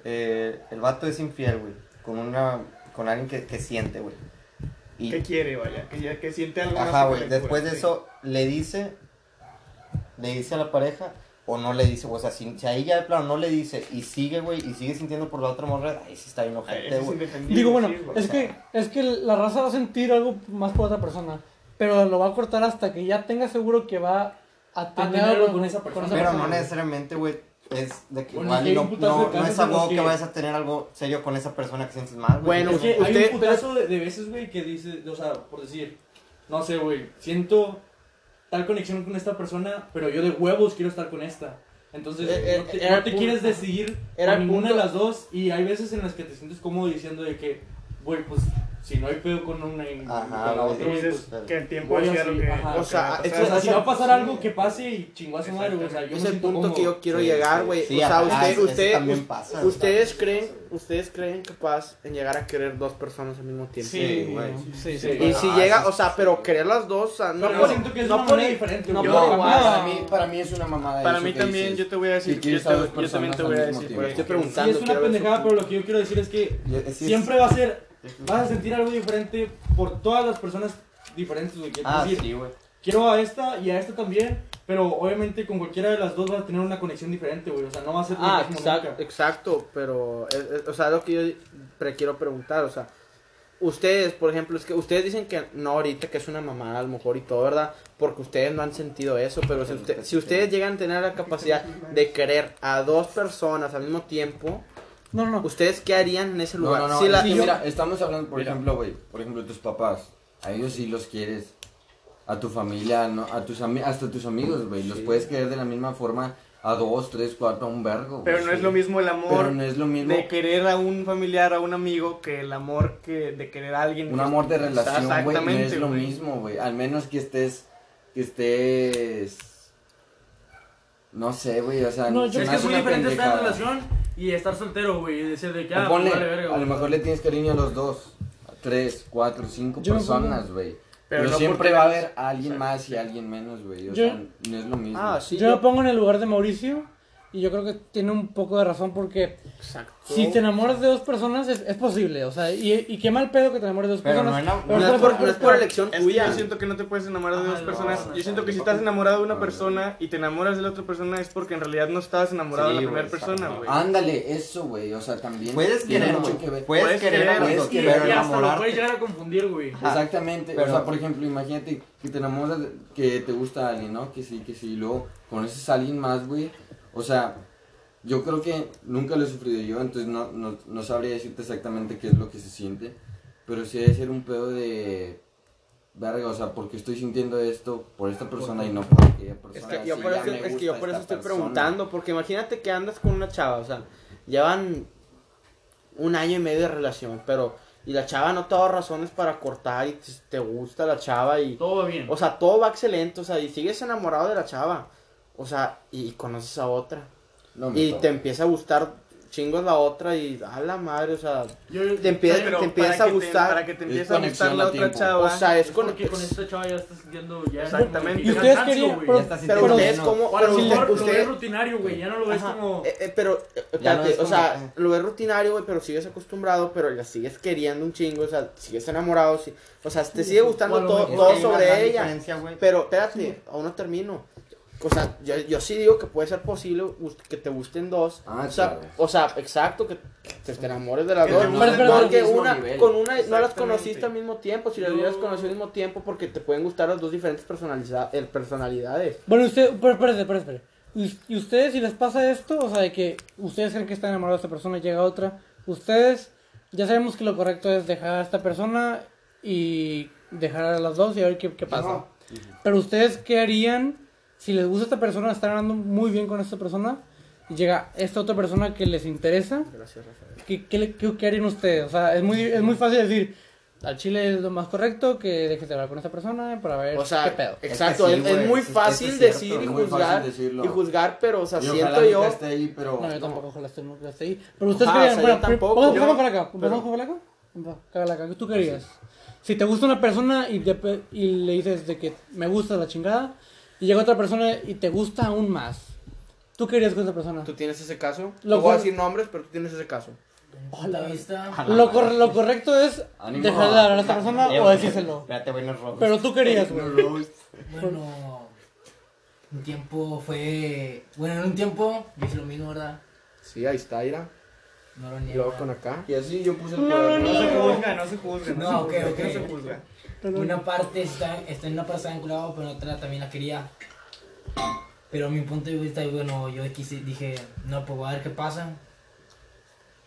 [SPEAKER 8] eh, el vato es infiel, güey, con una, con alguien que, que siente, güey. Y,
[SPEAKER 1] ¿Qué quiere, vaya? Que, ya- que siente algo más
[SPEAKER 8] Ajá, güey. Después de
[SPEAKER 1] sí.
[SPEAKER 8] eso, le dice, le dice a la pareja o no le dice, o sea, si, si ahí ya de plano no le dice y sigue, güey, y sigue sintiendo por la otra morra, ahí sí está
[SPEAKER 1] eso es
[SPEAKER 8] güey.
[SPEAKER 1] indefendible,
[SPEAKER 2] Digo, bueno,
[SPEAKER 1] sí,
[SPEAKER 2] es que, es que la raza va a sentir algo más por otra persona, pero lo va a cortar hasta que ya tenga seguro que va a tener algo
[SPEAKER 5] con esa persona.
[SPEAKER 8] Pero no necesariamente, güey, es de que
[SPEAKER 5] Bueno,
[SPEAKER 8] igual no, no, no es algo que...
[SPEAKER 5] que-
[SPEAKER 8] vayas a tener algo serio con esa persona que sientes mal, güey.
[SPEAKER 1] Bueno, usted-
[SPEAKER 5] hay un putazo de, de veces, güey, que dice, o sea, por decir, no sé, güey, siento tal conexión con esta persona, pero yo de huevos quiero estar con esta. Entonces,
[SPEAKER 4] Eh, eh,
[SPEAKER 5] no te,
[SPEAKER 4] era
[SPEAKER 5] no te
[SPEAKER 4] punto.
[SPEAKER 5] quieres decidir
[SPEAKER 4] Era
[SPEAKER 5] ninguna
[SPEAKER 4] punto.
[SPEAKER 5] de las dos y hay veces en las que te sientes cómodo diciendo de que, güey, pues, si no hay pedo con una y con
[SPEAKER 8] Ajá,
[SPEAKER 5] la otra,
[SPEAKER 1] dices
[SPEAKER 5] pues,
[SPEAKER 1] que el tiempo
[SPEAKER 5] así,
[SPEAKER 1] lo que.
[SPEAKER 5] ajá.
[SPEAKER 4] O sea,
[SPEAKER 1] pasar.
[SPEAKER 5] si va a pasar
[SPEAKER 4] Sí.
[SPEAKER 5] algo que pase y chingó a su madre, o sea, yo
[SPEAKER 4] es el punto que yo quiero
[SPEAKER 8] Sí,
[SPEAKER 4] llegar, güey.
[SPEAKER 8] sí,
[SPEAKER 4] o sea,
[SPEAKER 8] ajá,
[SPEAKER 4] usted,
[SPEAKER 8] eso- eso
[SPEAKER 4] usted,
[SPEAKER 8] también
[SPEAKER 4] us-
[SPEAKER 8] pasa,
[SPEAKER 4] ustedes
[SPEAKER 8] está-
[SPEAKER 4] creen, ustedes creen capaz en llegar a querer dos personas al mismo tiempo.
[SPEAKER 2] Sí,
[SPEAKER 8] güey.
[SPEAKER 2] sí, sí.
[SPEAKER 5] Sí.
[SPEAKER 4] Y si
[SPEAKER 8] Ah,
[SPEAKER 4] llega, o sea, pero querer las dos, o sea, no,
[SPEAKER 5] yo siento que es
[SPEAKER 4] no
[SPEAKER 5] una
[SPEAKER 4] por
[SPEAKER 5] manera diferente,
[SPEAKER 4] no por igual.
[SPEAKER 3] Para mí, para mí es una mamada.
[SPEAKER 1] Para mí también,
[SPEAKER 3] dices.
[SPEAKER 1] yo te voy a decir yo también te voy a decir.
[SPEAKER 4] Estoy
[SPEAKER 5] Sí,
[SPEAKER 4] preguntando.
[SPEAKER 5] es una pendejada, pero lo que yo quiero decir es que
[SPEAKER 3] Yo- sí, es-
[SPEAKER 5] siempre va a ser, vas a sentir algo diferente por todas las personas diferentes, güey. Quiero
[SPEAKER 8] Ah,
[SPEAKER 5] decir,
[SPEAKER 8] sí, güey.
[SPEAKER 5] quiero a esta y a esta también, pero obviamente con cualquiera de las dos vas a tener una conexión diferente, güey. O sea, no va a ser
[SPEAKER 4] Ah, exacto,
[SPEAKER 5] nunca.
[SPEAKER 4] exacto, pero, eh, eh, o sea, lo que yo pre- quiero preguntar, o sea, ustedes, por ejemplo, es que ustedes dicen que no ahorita, que es una mamada a lo mejor y todo, ¿verdad? Porque ustedes no han sentido eso, pero si, usted, si ustedes llegan a tener la capacidad de querer a dos personas al mismo tiempo,
[SPEAKER 2] No, no,
[SPEAKER 4] ¿ustedes qué harían en ese
[SPEAKER 3] No,
[SPEAKER 4] lugar?
[SPEAKER 3] no, no.
[SPEAKER 4] Si la-
[SPEAKER 3] es que
[SPEAKER 2] si yo-
[SPEAKER 3] mira, estamos hablando, por
[SPEAKER 6] Mira.
[SPEAKER 3] ejemplo, güey. Por ejemplo, tus papás. A ellos sí los quieres. A tu familia, ¿no? A tus ami- hasta tus amigos, güey. Los puedes querer de la misma forma a dos, tres, cuatro, a un vergo.
[SPEAKER 1] Pero no es lo mismo el amor
[SPEAKER 3] Pero no es lo mismo.
[SPEAKER 1] de querer a un familiar, a un amigo, que el amor que de querer a alguien.
[SPEAKER 3] Un amor de relación, güey, no es lo mismo, güey. Al menos que estés, que estés, no sé, güey, o sea,
[SPEAKER 2] No, yo-
[SPEAKER 5] Es que es muy diferente estar en
[SPEAKER 3] pendejada.
[SPEAKER 5] relación y estar soltero, güey. Y decir de que, ah,
[SPEAKER 3] ponle,
[SPEAKER 5] vale, verga,
[SPEAKER 3] a lo mejor le tienes cariño a los dos, a tres, cuatro, cinco
[SPEAKER 2] Yo
[SPEAKER 3] personas, güey.
[SPEAKER 1] Pero
[SPEAKER 3] Pero,
[SPEAKER 1] no
[SPEAKER 3] siempre va a haber alguien más y alguien menos, güey. O
[SPEAKER 2] Yo-
[SPEAKER 3] sea, no es lo mismo.
[SPEAKER 4] Ah, sí,
[SPEAKER 2] yo me pongo en el lugar de Mauricio Y yo creo que tiene un poco de razón porque
[SPEAKER 4] Exacto.
[SPEAKER 2] si te enamoras de dos personas es, es posible, o sea, y, y qué mal pedo que te enamores de dos
[SPEAKER 8] Pero no
[SPEAKER 2] personas.
[SPEAKER 8] enam-
[SPEAKER 2] pero
[SPEAKER 4] No es por, no es por elección
[SPEAKER 1] Es que
[SPEAKER 4] tuya.
[SPEAKER 1] yo siento que no te puedes enamorar de
[SPEAKER 5] Ajá,
[SPEAKER 1] dos
[SPEAKER 5] no,
[SPEAKER 1] personas.
[SPEAKER 5] no,
[SPEAKER 1] Yo siento que si estás enamorado de una persona y te enamoras de la otra persona es porque en realidad no estabas enamorado
[SPEAKER 8] Sí,
[SPEAKER 1] de la primera persona, güey.
[SPEAKER 3] Ándale, eso, güey. O sea, también.
[SPEAKER 8] Puedes
[SPEAKER 3] tiene
[SPEAKER 8] querer,
[SPEAKER 3] mucho
[SPEAKER 8] güey.
[SPEAKER 3] que ver.
[SPEAKER 8] Puedes,
[SPEAKER 1] Puedes
[SPEAKER 8] querer, a
[SPEAKER 3] puedes querer,
[SPEAKER 8] pero
[SPEAKER 5] y hasta lo puedes llegar a confundir, güey.
[SPEAKER 8] Ajá.
[SPEAKER 3] Exactamente.
[SPEAKER 8] Pero-
[SPEAKER 3] O sea, por ejemplo, imagínate que te enamoras, de- que te gusta alguien, ¿no? Que sí, que sí. Y luego conoces a alguien más, güey. O sea, yo creo que nunca lo he sufrido yo, entonces no, no, no sabría decirte exactamente qué es lo que se siente. Pero sí debe ser un pedo de. Verga, o sea, porque estoy sintiendo esto por esta persona y no por aquella
[SPEAKER 4] Es
[SPEAKER 3] persona.
[SPEAKER 4] que yo por eso, es que yo por eso estoy
[SPEAKER 3] persona.
[SPEAKER 4] preguntando, porque imagínate que andas con una chava, o sea, llevan un año y medio de relación, pero y la chava no te da razones para cortar y te, te gusta la chava y
[SPEAKER 5] Todo va bien.
[SPEAKER 4] o sea, todo va excelente, o sea, y sigues enamorado de la chava. O sea, y conoces a otra.
[SPEAKER 3] No
[SPEAKER 4] y te empieza a gustar chingos la otra y a la madre, o sea,
[SPEAKER 5] Yo-
[SPEAKER 4] te empieza-
[SPEAKER 1] Pero
[SPEAKER 4] te empieza
[SPEAKER 1] para
[SPEAKER 4] a
[SPEAKER 1] que te-
[SPEAKER 4] gustar.
[SPEAKER 1] para que te empiece a gustar la otra chava.
[SPEAKER 4] o sea, es
[SPEAKER 5] Es
[SPEAKER 4] con
[SPEAKER 5] porque con esta chava ya estás sintiendo ya
[SPEAKER 1] Exactamente.
[SPEAKER 2] ¿Y ustedes querían- pero-
[SPEAKER 8] Ya
[SPEAKER 4] pero ustedes como pero
[SPEAKER 5] lo
[SPEAKER 4] usted-
[SPEAKER 5] lo ves rutinario, güey, ya no lo ves
[SPEAKER 4] Ajá,
[SPEAKER 5] como...
[SPEAKER 4] eh, eh, pero, eh, espérate,
[SPEAKER 8] no
[SPEAKER 4] o sea,
[SPEAKER 8] como-
[SPEAKER 4] lo ves rutinario, güey, pero sigues acostumbrado, pero la sigues queriendo un chingo, o sea, sigues enamorado, sí, o sea, te sigue gustando
[SPEAKER 5] o a lo
[SPEAKER 4] todo, todo sobre ella, pero espérate, aún no termino. O sea, yo, yo sí digo que puede ser posible que te gusten dos.
[SPEAKER 3] Ah,
[SPEAKER 4] o, sea,
[SPEAKER 3] claro.
[SPEAKER 4] o sea, exacto, que te, te enamores de las
[SPEAKER 1] Que
[SPEAKER 4] dos.
[SPEAKER 2] gusten
[SPEAKER 4] Porque una,
[SPEAKER 3] nivel.
[SPEAKER 4] con una no las conociste al mismo tiempo. Si las hubieras conocido al mismo tiempo, porque te pueden gustar las dos diferentes eh, personalidades.
[SPEAKER 2] Bueno, usted, pero espérate, espérate, espérate. Y- Y ustedes, si les pasa esto, o sea, de que ustedes creen que están enamorados de esta persona y llega otra, ustedes, ya sabemos que lo correcto es dejar a esta persona y dejar a las dos y a ver qué, qué pasa. Pero ustedes, ¿qué harían si les gusta esta persona, están hablando muy bien con esta persona y llega esta otra persona que les interesa?
[SPEAKER 4] Gracias, Rafael.
[SPEAKER 2] ¿Qué, qué, qué- qué harían ustedes? O sea, es muy, es muy fácil decir, al chile es lo más correcto que dejes de hablar con esta persona para ver
[SPEAKER 4] O sea,
[SPEAKER 2] qué pedo.
[SPEAKER 4] exacto,
[SPEAKER 8] Es
[SPEAKER 4] es,
[SPEAKER 8] que sí,
[SPEAKER 4] es
[SPEAKER 8] güey,
[SPEAKER 4] muy
[SPEAKER 8] es-
[SPEAKER 4] fácil
[SPEAKER 8] es cierto,
[SPEAKER 4] decir y
[SPEAKER 3] es muy
[SPEAKER 4] juzgar
[SPEAKER 3] fácil decirlo.
[SPEAKER 4] y juzgar, pero o sea,
[SPEAKER 3] Y
[SPEAKER 4] siento yo
[SPEAKER 3] nunca esté ahí, pero...
[SPEAKER 2] No, yo tampoco, ojalá esté, nunca esté ahí. Pero ustedes
[SPEAKER 4] Ajá,
[SPEAKER 2] querían,
[SPEAKER 4] o sea,
[SPEAKER 2] bueno,
[SPEAKER 4] yo tampoco,
[SPEAKER 2] vamos,
[SPEAKER 4] yo-
[SPEAKER 2] vamos para acá,
[SPEAKER 1] pero-
[SPEAKER 2] vamos para acá. Cágala acá, ¿qué tú querías? Si te gusta una persona y, de- y le dices de que me gusta la chingada, y llega otra persona y te gusta aún más, ¿tú querías con esa persona?
[SPEAKER 4] ¿Tú tienes ese caso?
[SPEAKER 2] Lo
[SPEAKER 4] no voy a decir nombres, pero tú tienes ese caso.
[SPEAKER 2] La
[SPEAKER 7] Vista.
[SPEAKER 2] Lo, cor- lo correcto es
[SPEAKER 3] Ánimo.
[SPEAKER 2] dejar de hablar a esta persona o decírselo.
[SPEAKER 8] Espérate, no.
[SPEAKER 2] Pero tú querías, güey.
[SPEAKER 7] Bueno, un tiempo fue. Bueno, en un tiempo yo hice lo mismo, ¿verdad?
[SPEAKER 4] Sí, ahí está, Ira.
[SPEAKER 7] No lo
[SPEAKER 4] Y
[SPEAKER 7] niego.
[SPEAKER 4] luego con acá.
[SPEAKER 3] Y así yo puse el
[SPEAKER 2] No,
[SPEAKER 3] cuaderno.
[SPEAKER 1] No se juzga, no se juzga.
[SPEAKER 7] No,
[SPEAKER 1] se
[SPEAKER 7] ok,
[SPEAKER 1] juzga,
[SPEAKER 7] ok.
[SPEAKER 1] No se juzga.
[SPEAKER 7] Una parte está, está en una parte vinculado, pero en otra también la quería. Pero mi punto de vista, bueno, yo quise, dije, no, pues voy a ver qué pasa.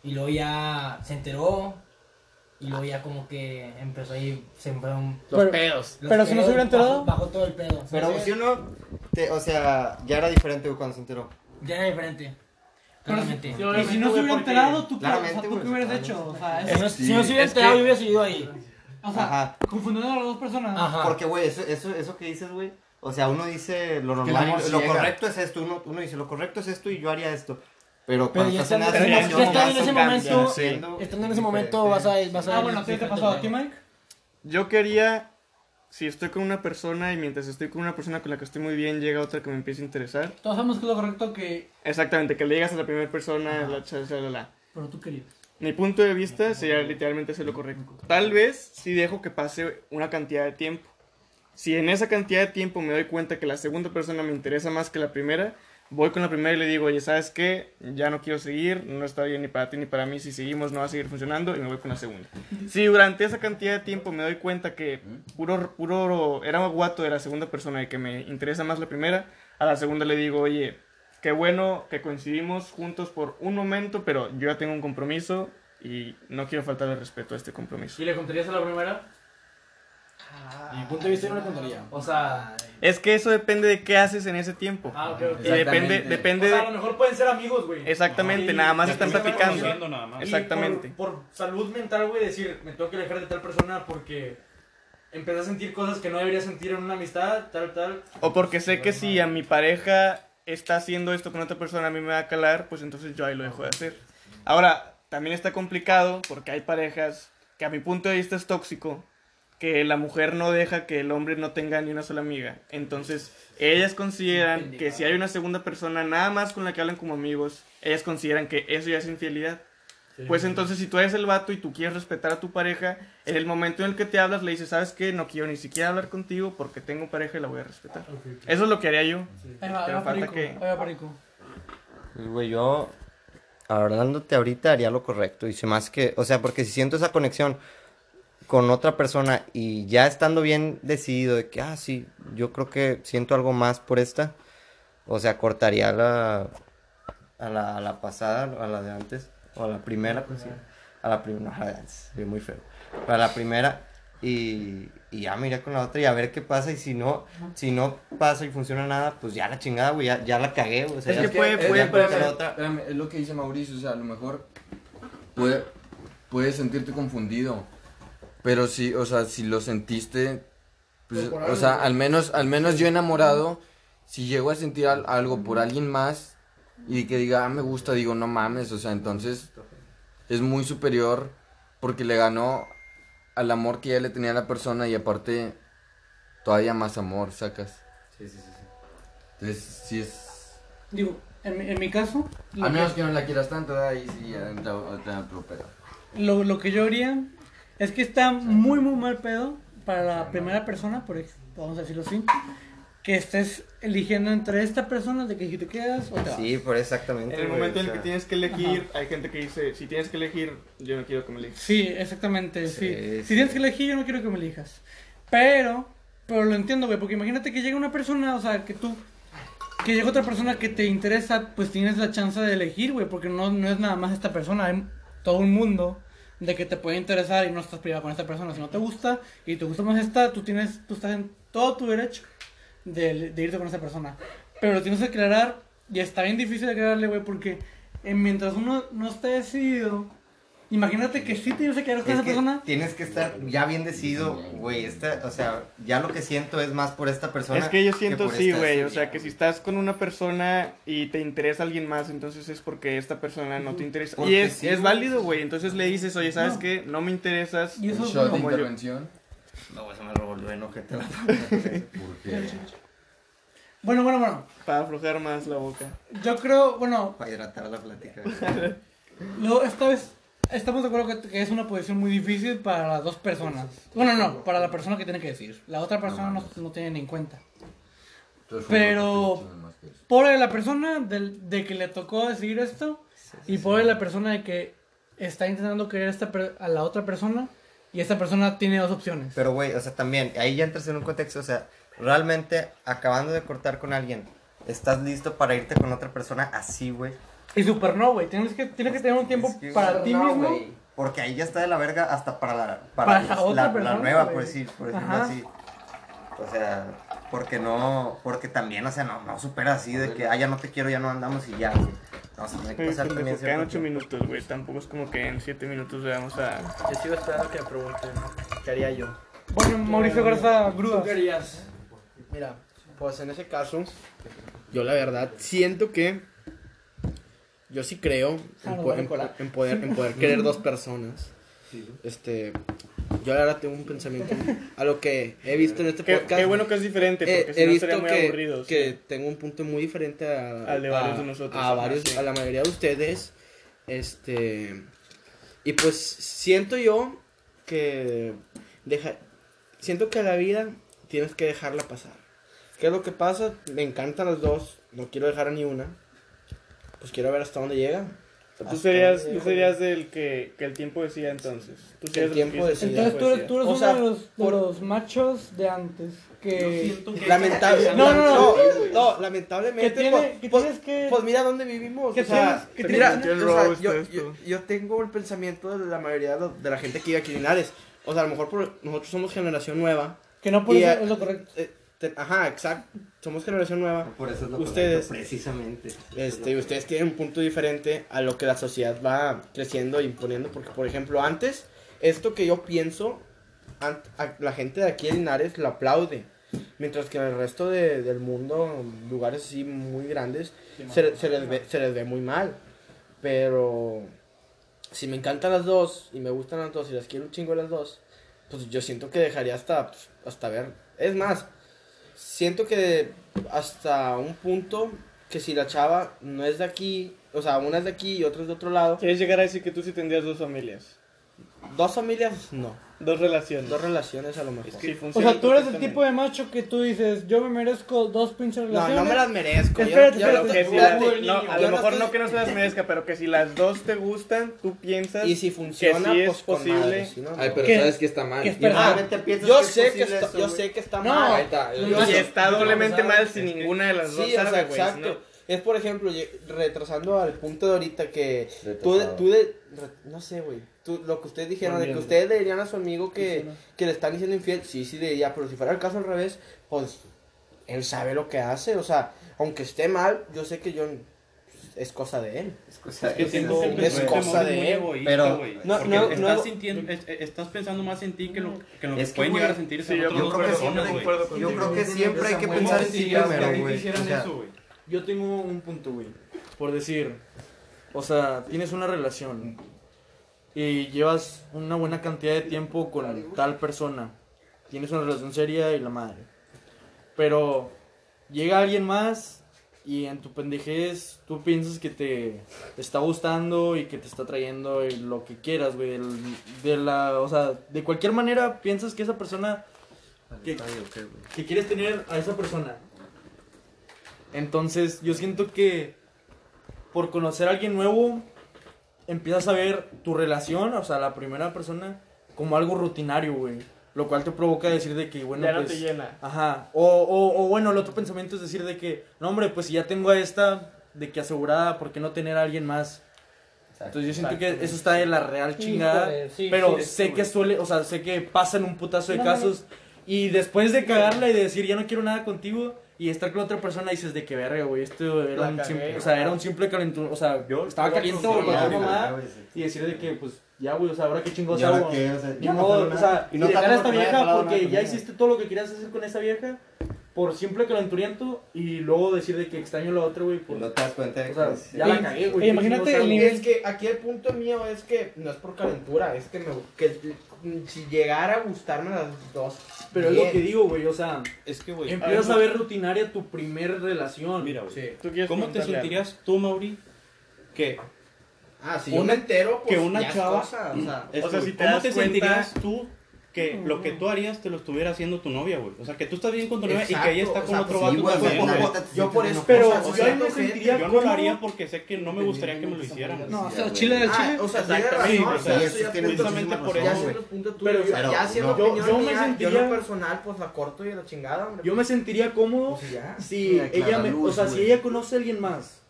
[SPEAKER 7] Y luego ya se enteró. Y luego ya como que empezó ahí, se empezaron
[SPEAKER 4] Los
[SPEAKER 2] Pero-
[SPEAKER 4] pedos.
[SPEAKER 7] los
[SPEAKER 2] Pero si no se hubiera enterado.
[SPEAKER 7] Bajó, bajó todo el pedo.
[SPEAKER 8] Pero si uno, te- o sea, ya era diferente cuando se enteró.
[SPEAKER 7] Ya era diferente.
[SPEAKER 2] Pero si-
[SPEAKER 7] Claramente.
[SPEAKER 2] Y si no se hubiera enterado, ¿tú, o sea, ¿tú qué hubieras hecho? O sea,
[SPEAKER 7] Si no,
[SPEAKER 2] es-
[SPEAKER 7] si no se hubiera enterado,
[SPEAKER 1] que-
[SPEAKER 7] yo hubiera seguido ahí.
[SPEAKER 2] O sea
[SPEAKER 8] Ajá.
[SPEAKER 2] confundiendo a las dos personas.
[SPEAKER 7] Ajá.
[SPEAKER 8] Porque, güey, eso, eso, eso que dices, güey, o sea, uno dice lo normal, lo
[SPEAKER 3] ciega.
[SPEAKER 8] correcto es esto, uno, uno dice lo correcto es esto y yo haría esto. Pero
[SPEAKER 7] Pero
[SPEAKER 8] cuando estás en
[SPEAKER 1] ya- ya estando
[SPEAKER 7] en ese momento- Estando en ese momento vas a, vas a
[SPEAKER 2] Ah, bueno, ¿qué te pasó a ti, Mike?
[SPEAKER 1] Yo quería, si estoy con una persona y mientras estoy con una persona con la que estoy muy bien, llega otra que me empiece a interesar.
[SPEAKER 2] Todos sabemos que es lo correcto que...
[SPEAKER 1] Exactamente, que le digas a la primera persona, la, cha- la, la.
[SPEAKER 2] Pero tú querías.
[SPEAKER 1] Mi punto de vista sería literalmente hacer lo correcto. Tal vez si dejo que pase una cantidad de tiempo. Si en esa cantidad de tiempo me doy cuenta que la segunda persona me interesa más que la primera, voy con la primera y le digo, oye, ¿sabes qué? Ya no quiero seguir, no está bien ni para ti ni para mí, si seguimos no va a seguir funcionando y me voy con la segunda. Si durante esa cantidad de tiempo me doy cuenta que puro, puro era guato de la segunda persona y que me interesa más la primera, a la segunda le digo, oye, qué bueno que coincidimos juntos por un momento, pero yo ya tengo un compromiso y no quiero faltarle respeto a este compromiso.
[SPEAKER 5] ¿Y le contarías a la primera?
[SPEAKER 7] Mi punto de vista yo no le contaría.
[SPEAKER 5] O sea...
[SPEAKER 1] Es que eso depende de qué haces en ese tiempo.
[SPEAKER 5] Ah, ok, ok.
[SPEAKER 1] Y depende,
[SPEAKER 3] Exactamente.
[SPEAKER 1] depende
[SPEAKER 5] O sea, a lo mejor pueden ser amigos, güey.
[SPEAKER 1] Exactamente,
[SPEAKER 5] Y-
[SPEAKER 1] nada más están platicando.
[SPEAKER 6] nada más.
[SPEAKER 5] Y
[SPEAKER 1] Exactamente.
[SPEAKER 5] Por, por salud mental, güey, decir, me tengo que alejar de tal persona porque empecé a sentir cosas que no debería sentir en una amistad, tal, tal.
[SPEAKER 1] O porque sé que si a mi pareja está haciendo esto con otra persona, a mí me va a calar, pues entonces yo ahí lo dejo de hacer. Ahora, también está complicado porque hay parejas que a mi punto de vista es tóxico, que la mujer no deja que el hombre no tenga ni una sola amiga. Entonces, ellas consideran que si hay una segunda persona nada más con la que hablan como amigos, ellas consideran que eso ya es infidelidad. Pues entonces, si tú eres el vato y tú quieres respetar a tu pareja, en el momento en el que te hablas, le dices, ¿sabes qué? No quiero ni siquiera hablar contigo porque tengo pareja y la voy a respetar. Eso es lo que haría yo.
[SPEAKER 2] Ahí
[SPEAKER 1] Pero falta
[SPEAKER 2] Perico,
[SPEAKER 1] que-
[SPEAKER 2] Perico.
[SPEAKER 8] Pues, güey, yo, hablándote ahorita, haría lo correcto. Y más que, o sea, porque si siento esa conexión con otra persona y ya estando bien decidido de que, ah, sí, yo creo que siento algo más por esta, o sea, cortaría la, a la, a la pasada, a la de antes, o a la primera, pues sí. A la primera, no, antes, sí, muy feo. Pero a la primera, y, y ya me iría con la otra y a ver qué pasa. Y si no, si no pasa y funciona nada, pues ya la chingada, güey, ya, ya la cagué, güey. O sea,
[SPEAKER 1] Es
[SPEAKER 8] ya-
[SPEAKER 1] que puede- puede-.
[SPEAKER 3] Espérame, es lo que dice Mauricio, o sea, a lo mejor puede, puedes sentirte confundido, pero si, o sea, si lo sentiste, pues, o sea, al menos, al menos yo enamorado, si llego a sentir al- algo por alguien más y que diga, ah, me gusta, digo, no mames, o sea, entonces es muy superior porque le ganó al amor que ya le tenía a la persona y aparte todavía más amor, sacas.
[SPEAKER 8] Sí, sí, sí, sí.
[SPEAKER 3] Entonces, sí es...
[SPEAKER 2] Digo, en, mi- en mi caso,
[SPEAKER 3] A
[SPEAKER 2] que-
[SPEAKER 3] menos que no la quieras tanto, ¿verdad? ahí sí ya entra otro pedo.
[SPEAKER 2] Lo, lo que yo haría es que está muy, muy mal pedo para la primera persona, por vamos a decirlo así, que estés eligiendo entre esta persona de que si te quedas o te vas.
[SPEAKER 8] Sí, por exactamente.
[SPEAKER 1] En el
[SPEAKER 8] güey,
[SPEAKER 1] momento
[SPEAKER 8] o
[SPEAKER 1] en el que tienes que elegir, hay gente que dice, si tienes que elegir, yo no quiero que me elijas.
[SPEAKER 2] Sí, exactamente, sí.
[SPEAKER 8] Sí,
[SPEAKER 2] Si tienes que elegir, yo no quiero que me elijas. Pero, pero lo entiendo, güey, porque imagínate que llega una persona, o sea, que tú, que llega otra persona que te interesa, pues tienes la chance de elegir, güey, porque no, no es nada más esta persona, hay todo un mundo de que te puede interesar y no estás privado con esta persona. Si no te gusta y te gusta más esta, tú tienes, tú estás en todo tu derecho de, de irte con esa persona. Pero lo tienes que aclarar y está bien difícil de aclararle, güey, porque eh, mientras uno no esté decidido, imagínate que sí tienes que quedar con
[SPEAKER 8] Es
[SPEAKER 2] esa
[SPEAKER 8] que
[SPEAKER 2] persona.
[SPEAKER 8] tienes que estar ya bien decidido, güey. Esta, o sea, ya lo que siento es más por esta persona.
[SPEAKER 1] Es que yo siento sí, güey. O sea, que si estás con una persona y te interesa alguien más, entonces es porque esta persona no te interesa. Y
[SPEAKER 8] Porque
[SPEAKER 1] es,
[SPEAKER 8] sí,
[SPEAKER 1] es válido, güey. Entonces le dices, oye, ¿sabes
[SPEAKER 2] No.
[SPEAKER 1] qué? No me interesas.
[SPEAKER 2] Y eso es
[SPEAKER 1] yo.
[SPEAKER 8] No, eso me lo volvió enojete la
[SPEAKER 3] Porque
[SPEAKER 2] Bueno, bueno, bueno.
[SPEAKER 1] Para aflojar más la boca.
[SPEAKER 2] Yo creo, bueno,
[SPEAKER 8] Para hidratar la plática.
[SPEAKER 2] lo- esta vez estamos de acuerdo que, que es una posición muy difícil para las dos personas. Bueno, no, para la persona que tiene que decir. La otra persona no, no tiene ni en cuenta. Pero- Por la persona del- de que le tocó decidir esto y por la persona de que está intentando querer a, esta per- a la otra persona y esta persona tiene dos opciones.
[SPEAKER 8] Pero, güey, o sea, también, ahí ya entras en un contexto, o sea, realmente acabando de cortar con alguien, ¿estás listo para irte con otra persona así, güey?
[SPEAKER 2] Y super no, güey. Tienes que, tienes que tener un tiempo
[SPEAKER 8] Es que,
[SPEAKER 2] para ti
[SPEAKER 8] no,
[SPEAKER 2] mismo.
[SPEAKER 8] güey, Porque ahí ya está de la verga hasta para la, para
[SPEAKER 2] Para la otra
[SPEAKER 8] la,
[SPEAKER 2] persona,
[SPEAKER 8] nueva, por decir, por decirlo
[SPEAKER 2] Ajá.
[SPEAKER 8] así. O sea, porque no, porque también, o sea, no, no supera así de que, ah, ya no te quiero, ya no andamos y ya, güey. Sea, tiene que pasar también
[SPEAKER 1] ocho
[SPEAKER 8] tiempo.
[SPEAKER 1] minutos, güey. Tampoco es como que en siete minutos veamos a.
[SPEAKER 4] Yo sigo esperando que me pregunten qué haría yo.
[SPEAKER 2] Bueno, Mauricio Garza.
[SPEAKER 4] ¿Tú qué harías? Mira, pues en ese caso, yo la verdad siento que yo sí creo en, po- en- en poder, en poder querer dos personas. Este, yo verdad tengo un pensamiento a lo que he visto en este
[SPEAKER 1] Qué,
[SPEAKER 4] podcast.
[SPEAKER 1] qué bueno que es diferente,
[SPEAKER 4] He,
[SPEAKER 1] porque si
[SPEAKER 4] he
[SPEAKER 1] no
[SPEAKER 4] visto
[SPEAKER 1] sería muy
[SPEAKER 4] que,
[SPEAKER 1] aburrido. sí.
[SPEAKER 4] que tengo un punto muy diferente a,
[SPEAKER 1] Al de varios
[SPEAKER 4] a-
[SPEAKER 1] de nosotros,
[SPEAKER 4] a varios,
[SPEAKER 1] sí.
[SPEAKER 4] a la mayoría de ustedes. Este, y pues siento yo que deja, siento que la vida tienes que dejarla pasar. ¿Qué es lo que pasa? Me encantan las dos, no quiero dejar a ni una. Pues quiero ver hasta dónde llega.
[SPEAKER 1] Tú serías, tú serías del que, que el tiempo decía entonces. Tú
[SPEAKER 4] Que
[SPEAKER 1] serías
[SPEAKER 4] el tiempo
[SPEAKER 1] que
[SPEAKER 4] decida.
[SPEAKER 2] Entonces tú eres, tú eres
[SPEAKER 4] O
[SPEAKER 2] uno
[SPEAKER 4] sea,
[SPEAKER 2] de, los, de
[SPEAKER 4] por-
[SPEAKER 2] los machos de antes que...
[SPEAKER 4] Lamentable.
[SPEAKER 2] No, no, no.
[SPEAKER 4] no, lamentablemente.
[SPEAKER 2] Que tiene-
[SPEAKER 4] pues-
[SPEAKER 2] que
[SPEAKER 4] pues-
[SPEAKER 2] tienes que-
[SPEAKER 4] Pues mira dónde vivimos.
[SPEAKER 2] que
[SPEAKER 4] o sea,
[SPEAKER 2] tienes- que
[SPEAKER 4] mira,
[SPEAKER 1] tienes-
[SPEAKER 4] o sea, yo, yo, yo tengo el pensamiento de la mayoría de, de la gente que vive aquí en Linares. O sea, a lo mejor por- nosotros somos generación nueva.
[SPEAKER 2] Que no por
[SPEAKER 4] Y,
[SPEAKER 2] eso es lo correcto.
[SPEAKER 4] eh, te- ajá, exacto. Somos generación nueva.
[SPEAKER 8] Por eso es lo
[SPEAKER 4] Ustedes-
[SPEAKER 8] correcto, precisamente.
[SPEAKER 4] Este, y ustedes tienen un punto diferente a lo que la sociedad va creciendo e imponiendo. Porque, por ejemplo, antes, esto que yo pienso, a- la gente de aquí en Linares lo aplaude. Mientras que en el resto de- del mundo, lugares así muy grandes, se, se les ve, se les ve muy mal. Pero si me encantan las dos y me gustan las dos y las quiero un chingo las dos, pues yo siento que dejaría hasta, pues, hasta ver. Es más, siento que hasta un punto que si la chava no es de aquí, o sea, una es de aquí y otra es de otro lado,
[SPEAKER 1] ¿Quieres llegar a decir que tú sí tendrías dos familias?
[SPEAKER 4] Dos familias, no.
[SPEAKER 1] Dos relaciones.
[SPEAKER 4] Dos relaciones a lo mejor.
[SPEAKER 1] Sí,
[SPEAKER 2] O sea, tú eres el tipo de macho que tú dices, yo me merezco dos pinches
[SPEAKER 4] No,
[SPEAKER 2] relaciones.
[SPEAKER 4] no me las merezco. yo-
[SPEAKER 2] Espérate,
[SPEAKER 4] yo no-
[SPEAKER 1] que si
[SPEAKER 4] espérate,
[SPEAKER 1] las- no, a
[SPEAKER 4] yo
[SPEAKER 1] lo mejor
[SPEAKER 4] estoy-
[SPEAKER 1] no que no se las merezca, pero que si las dos te gustan, tú piensas
[SPEAKER 4] Y si funciona,
[SPEAKER 1] que sí es
[SPEAKER 4] pues
[SPEAKER 1] posible.
[SPEAKER 4] madre, si no, no.
[SPEAKER 3] Ay, pero
[SPEAKER 2] ¿Qué?
[SPEAKER 3] sabes que está mal.
[SPEAKER 4] Ah, yo
[SPEAKER 8] que es
[SPEAKER 4] sé que está,
[SPEAKER 8] eso,
[SPEAKER 4] yo sé que está
[SPEAKER 2] No,
[SPEAKER 4] mal.
[SPEAKER 3] Ahí está.
[SPEAKER 2] no,
[SPEAKER 3] Yo-
[SPEAKER 1] Y está doblemente mal si ninguna de las dos güey.
[SPEAKER 4] exacto. Es por ejemplo, retrasando al punto de ahorita que tú,
[SPEAKER 3] Retrasado.
[SPEAKER 4] tú de, re- no sé, güey, tú, lo que ustedes dijeron, de que ustedes le dirían a su amigo que, que le están diciendo infiel, sí, sí diría, pero si fuera el caso al revés, pues él sabe lo que hace, o sea, aunque esté mal, yo sé que yo, es cosa de él.
[SPEAKER 6] Es que
[SPEAKER 8] es-
[SPEAKER 6] siento que
[SPEAKER 4] es cosa de él,
[SPEAKER 6] egoísta,
[SPEAKER 8] pero-
[SPEAKER 6] güey.
[SPEAKER 4] no, no,
[SPEAKER 6] estás
[SPEAKER 4] no-
[SPEAKER 6] sintiendo, es- es- estás pensando más en ti que lo que, lo que
[SPEAKER 8] Es que,
[SPEAKER 6] pueden llegar a sentir
[SPEAKER 1] sí, yo
[SPEAKER 8] creo que
[SPEAKER 6] personas,
[SPEAKER 8] siempre-
[SPEAKER 6] güey.
[SPEAKER 1] concuerdo
[SPEAKER 8] Yo creo que siempre hay que
[SPEAKER 10] ¿Cómo
[SPEAKER 8] pensar en ti primero, güey.
[SPEAKER 5] Yo tengo un punto, güey. Por decir, o sea, tienes una relación y llevas una buena cantidad de tiempo con tal persona. Tienes una relación seria y la madre. Pero llega alguien más y en tu pendejez tú piensas que te, te está gustando y que te está trayendo y lo que quieras, güey. De la, o sea, de cualquier manera piensas que esa persona que, que quieres tener a esa persona. Entonces, yo siento que por conocer a alguien nuevo, empiezas a ver tu relación, o sea, la primera persona, como algo rutinario, güey. Lo cual te provoca decir de que, bueno,
[SPEAKER 1] ya no
[SPEAKER 5] pues...
[SPEAKER 1] te llena.
[SPEAKER 5] Ajá. O, o, o bueno, el otro pensamiento es decir de que, no, hombre, pues si ya tengo a esta, de que asegurada, ¿por qué no tener a alguien más? Entonces yo siento que eso está de la real chingada.
[SPEAKER 2] Sí,
[SPEAKER 5] pero
[SPEAKER 2] sí,
[SPEAKER 5] sé que suele, o sea, sé que pasan un putazo de
[SPEAKER 2] No, no, no.
[SPEAKER 5] casos. Y después de cagarla y de decir, ya no quiero nada contigo, y estar con otra persona, dices de que verga, güey, esto era
[SPEAKER 1] La
[SPEAKER 5] un,
[SPEAKER 1] cagué,
[SPEAKER 5] simple, o sea, era un simple calentón, o sea,
[SPEAKER 6] Yo-
[SPEAKER 5] estaba caliente o cualquier mamada, y decir de que, pues, ya, güey, o sea, ahora qué chingados
[SPEAKER 8] ¿Y ahora
[SPEAKER 5] hago.
[SPEAKER 8] qué? O sea, ya no
[SPEAKER 5] o sea,
[SPEAKER 8] Y no
[SPEAKER 5] dejar a esta vieja porque ya hiciste todo lo que querías hacer con esa vieja por simple calenturiento y luego decir de que extraño a la otra, güey, por...
[SPEAKER 8] No te das cuenta de
[SPEAKER 5] O sea,
[SPEAKER 8] que...
[SPEAKER 5] ya la cagué, güey.
[SPEAKER 2] Imagínate el nivel-
[SPEAKER 4] Es que aquí el punto mío es que no es por calentura, es que, me, que si llegara a gustarme las dos.
[SPEAKER 5] Pero es lo que digo, güey, o sea,
[SPEAKER 6] Es que, güey.
[SPEAKER 5] empiezas a ver rutinaria tu primer relación.
[SPEAKER 6] Mira, güey.
[SPEAKER 4] Sí.
[SPEAKER 1] ¿Tú quieres
[SPEAKER 6] ¿Cómo te sentirías tú, Mauri, que
[SPEAKER 4] Ah, si
[SPEAKER 6] Una-
[SPEAKER 4] yo me entero, pues
[SPEAKER 6] que una
[SPEAKER 4] ya es
[SPEAKER 6] chava-
[SPEAKER 4] cosa, o sea,
[SPEAKER 1] O sea,
[SPEAKER 6] güey,
[SPEAKER 1] si te
[SPEAKER 6] ¿Cómo
[SPEAKER 1] das
[SPEAKER 6] te
[SPEAKER 1] cuenta-
[SPEAKER 6] sentirías tú que lo que tú harías te lo estuviera haciendo tu novia, güey? O sea, que tú estás bien con tu novia y que ella está
[SPEAKER 4] Exacto,
[SPEAKER 6] con
[SPEAKER 4] o sea,
[SPEAKER 6] otro
[SPEAKER 4] pues
[SPEAKER 6] vato
[SPEAKER 8] sí, güey,
[SPEAKER 6] también,
[SPEAKER 8] o sea,
[SPEAKER 6] güey.
[SPEAKER 8] ¿cómo te
[SPEAKER 4] yo por eso,
[SPEAKER 5] Pero
[SPEAKER 4] o sea,
[SPEAKER 5] yo ahí me sentiría
[SPEAKER 6] Yo no lo haría porque sé que no me gustaría que me lo hicieran.
[SPEAKER 2] No, o sea, chile del
[SPEAKER 4] Ah,
[SPEAKER 2] chile.
[SPEAKER 4] o sea,
[SPEAKER 6] Exactamente,
[SPEAKER 4] razón,
[SPEAKER 6] o
[SPEAKER 4] o
[SPEAKER 6] sea,
[SPEAKER 8] eso
[SPEAKER 4] eso ya
[SPEAKER 6] precisamente por eso.
[SPEAKER 5] Pero-
[SPEAKER 4] ya-
[SPEAKER 8] pero
[SPEAKER 4] ya siendo
[SPEAKER 5] no, yo-
[SPEAKER 4] opinión
[SPEAKER 5] yo me
[SPEAKER 4] yo
[SPEAKER 5] sentiría-
[SPEAKER 4] en lo personal, pues la corto y la chingada, hombre.
[SPEAKER 5] Yo me sentiría cómodo
[SPEAKER 4] Pues
[SPEAKER 5] si ella me, o sea, si ella conoce a alguien más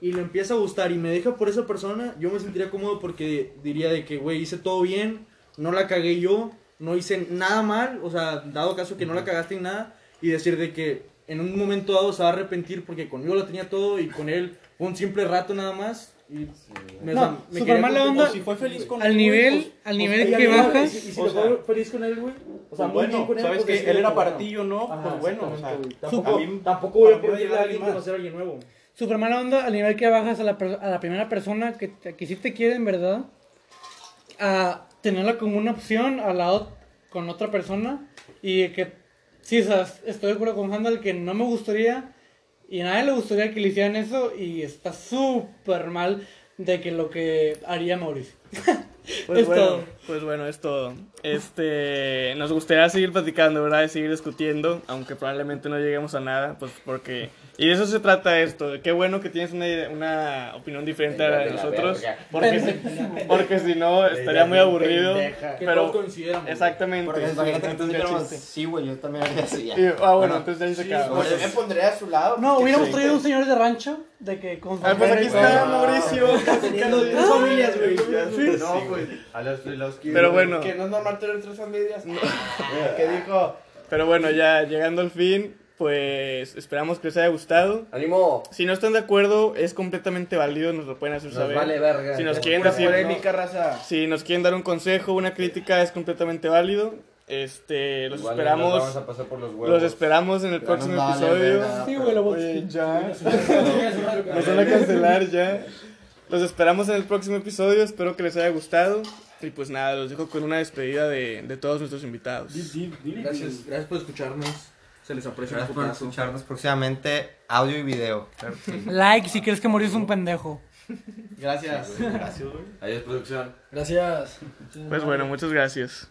[SPEAKER 5] y le empieza a gustar y me deja por esa persona, yo me sentiría cómodo porque diría de que, güey, hice todo bien, no la cagué yo, no hice nada mal, o sea, dado caso que no la cagaste en nada y decir de que en un momento dado se va a arrepentir porque conmigo lo tenía todo y con él fue un simple rato nada más y me,
[SPEAKER 2] No,
[SPEAKER 5] me
[SPEAKER 2] súper
[SPEAKER 5] quería
[SPEAKER 2] mala onda.
[SPEAKER 6] Si fue feliz con
[SPEAKER 2] Al
[SPEAKER 6] él,
[SPEAKER 2] nivel,
[SPEAKER 6] pues-
[SPEAKER 2] al
[SPEAKER 6] pues
[SPEAKER 2] nivel
[SPEAKER 5] Ella
[SPEAKER 2] que bajas.
[SPEAKER 5] Y si, y si
[SPEAKER 6] o sea,
[SPEAKER 5] fue feliz con él, güey. O sea,
[SPEAKER 6] Pues bueno,
[SPEAKER 5] con él.
[SPEAKER 6] sabes
[SPEAKER 5] pues,
[SPEAKER 6] que él era
[SPEAKER 5] que
[SPEAKER 6] para
[SPEAKER 5] bueno.
[SPEAKER 6] ti o no,
[SPEAKER 5] Ajá,
[SPEAKER 6] pues bueno, o sea,
[SPEAKER 5] tampoco,
[SPEAKER 6] mí-
[SPEAKER 5] tampoco voy a pedirle
[SPEAKER 6] llegar
[SPEAKER 5] a
[SPEAKER 6] alguien
[SPEAKER 5] conocer a alguien nuevo.
[SPEAKER 2] Super mala onda al nivel que bajas a la, a la primera persona que, te- que sí te quiere en verdad. A tenerla como una opción al lado con otra persona. Y que sí, o sea, estoy de acuerdo con Handel que no me gustaría. Y a nadie le gustaría que le hicieran eso. Y está súper mal de que lo que haría Mauricio.
[SPEAKER 1] Pues
[SPEAKER 2] Es
[SPEAKER 1] bueno,
[SPEAKER 2] todo.
[SPEAKER 1] Pues bueno, es todo. Este, nos gustaría seguir platicando, ¿verdad? Y seguir discutiendo, aunque probablemente no lleguemos a nada, pues porque... Y de eso se trata esto, qué bueno que tienes una, una opinión diferente a la de nosotros, porque, si- porque si no estaría muy aburrido, pero... Exactamente.
[SPEAKER 8] Porque imagínate que tú
[SPEAKER 1] Entonces, ya
[SPEAKER 8] dijéramos,
[SPEAKER 1] chiste.
[SPEAKER 8] sí, güey, yo también haría así.
[SPEAKER 1] ah, bueno, entonces ahí se acaba.
[SPEAKER 8] pues,
[SPEAKER 4] Yo me pondré a su lado.
[SPEAKER 2] No, hubiéramos traído un señor de rancho. De que con
[SPEAKER 1] Ah, pues aquí está. Mauricio.
[SPEAKER 5] Teniendo tres familias, güey.
[SPEAKER 1] Sí.
[SPEAKER 8] No, güey. A los que-
[SPEAKER 1] Pero bueno.
[SPEAKER 4] Que no es normal tener tres familias. que dijo,
[SPEAKER 1] Pero bueno, ya llegando al fin, pues esperamos que les haya gustado.
[SPEAKER 3] ¡Ánimo!
[SPEAKER 1] Si no están de acuerdo, es completamente válido, nos lo pueden hacer
[SPEAKER 3] Nos
[SPEAKER 1] saber.
[SPEAKER 3] vale verga.
[SPEAKER 1] Si nos quieren decir,
[SPEAKER 4] polémica, raza.
[SPEAKER 1] si nos quieren dar un consejo, una crítica, es completamente válido. Este, los
[SPEAKER 3] Igual
[SPEAKER 1] esperamos,
[SPEAKER 3] nos vamos a pasar por los
[SPEAKER 1] los esperamos en el
[SPEAKER 8] Ya
[SPEAKER 1] próximo
[SPEAKER 8] vale
[SPEAKER 1] episodio.
[SPEAKER 8] verga.
[SPEAKER 2] Sí, güey,
[SPEAKER 1] Oye, ya. Nos van a cancelar ya. Los esperamos en el próximo episodio. Espero que les haya gustado. Y pues nada, los dejo con una despedida de, de todos nuestros invitados.
[SPEAKER 5] Gracias, gracias por escucharnos. Se les aprecia
[SPEAKER 8] Gracias por escucharnos próximamente audio y video.
[SPEAKER 2] Like si crees que morir es un pendejo.
[SPEAKER 4] Gracias.
[SPEAKER 3] Adiós, producción.
[SPEAKER 5] Gracias.
[SPEAKER 1] Pues bueno, muchas gracias.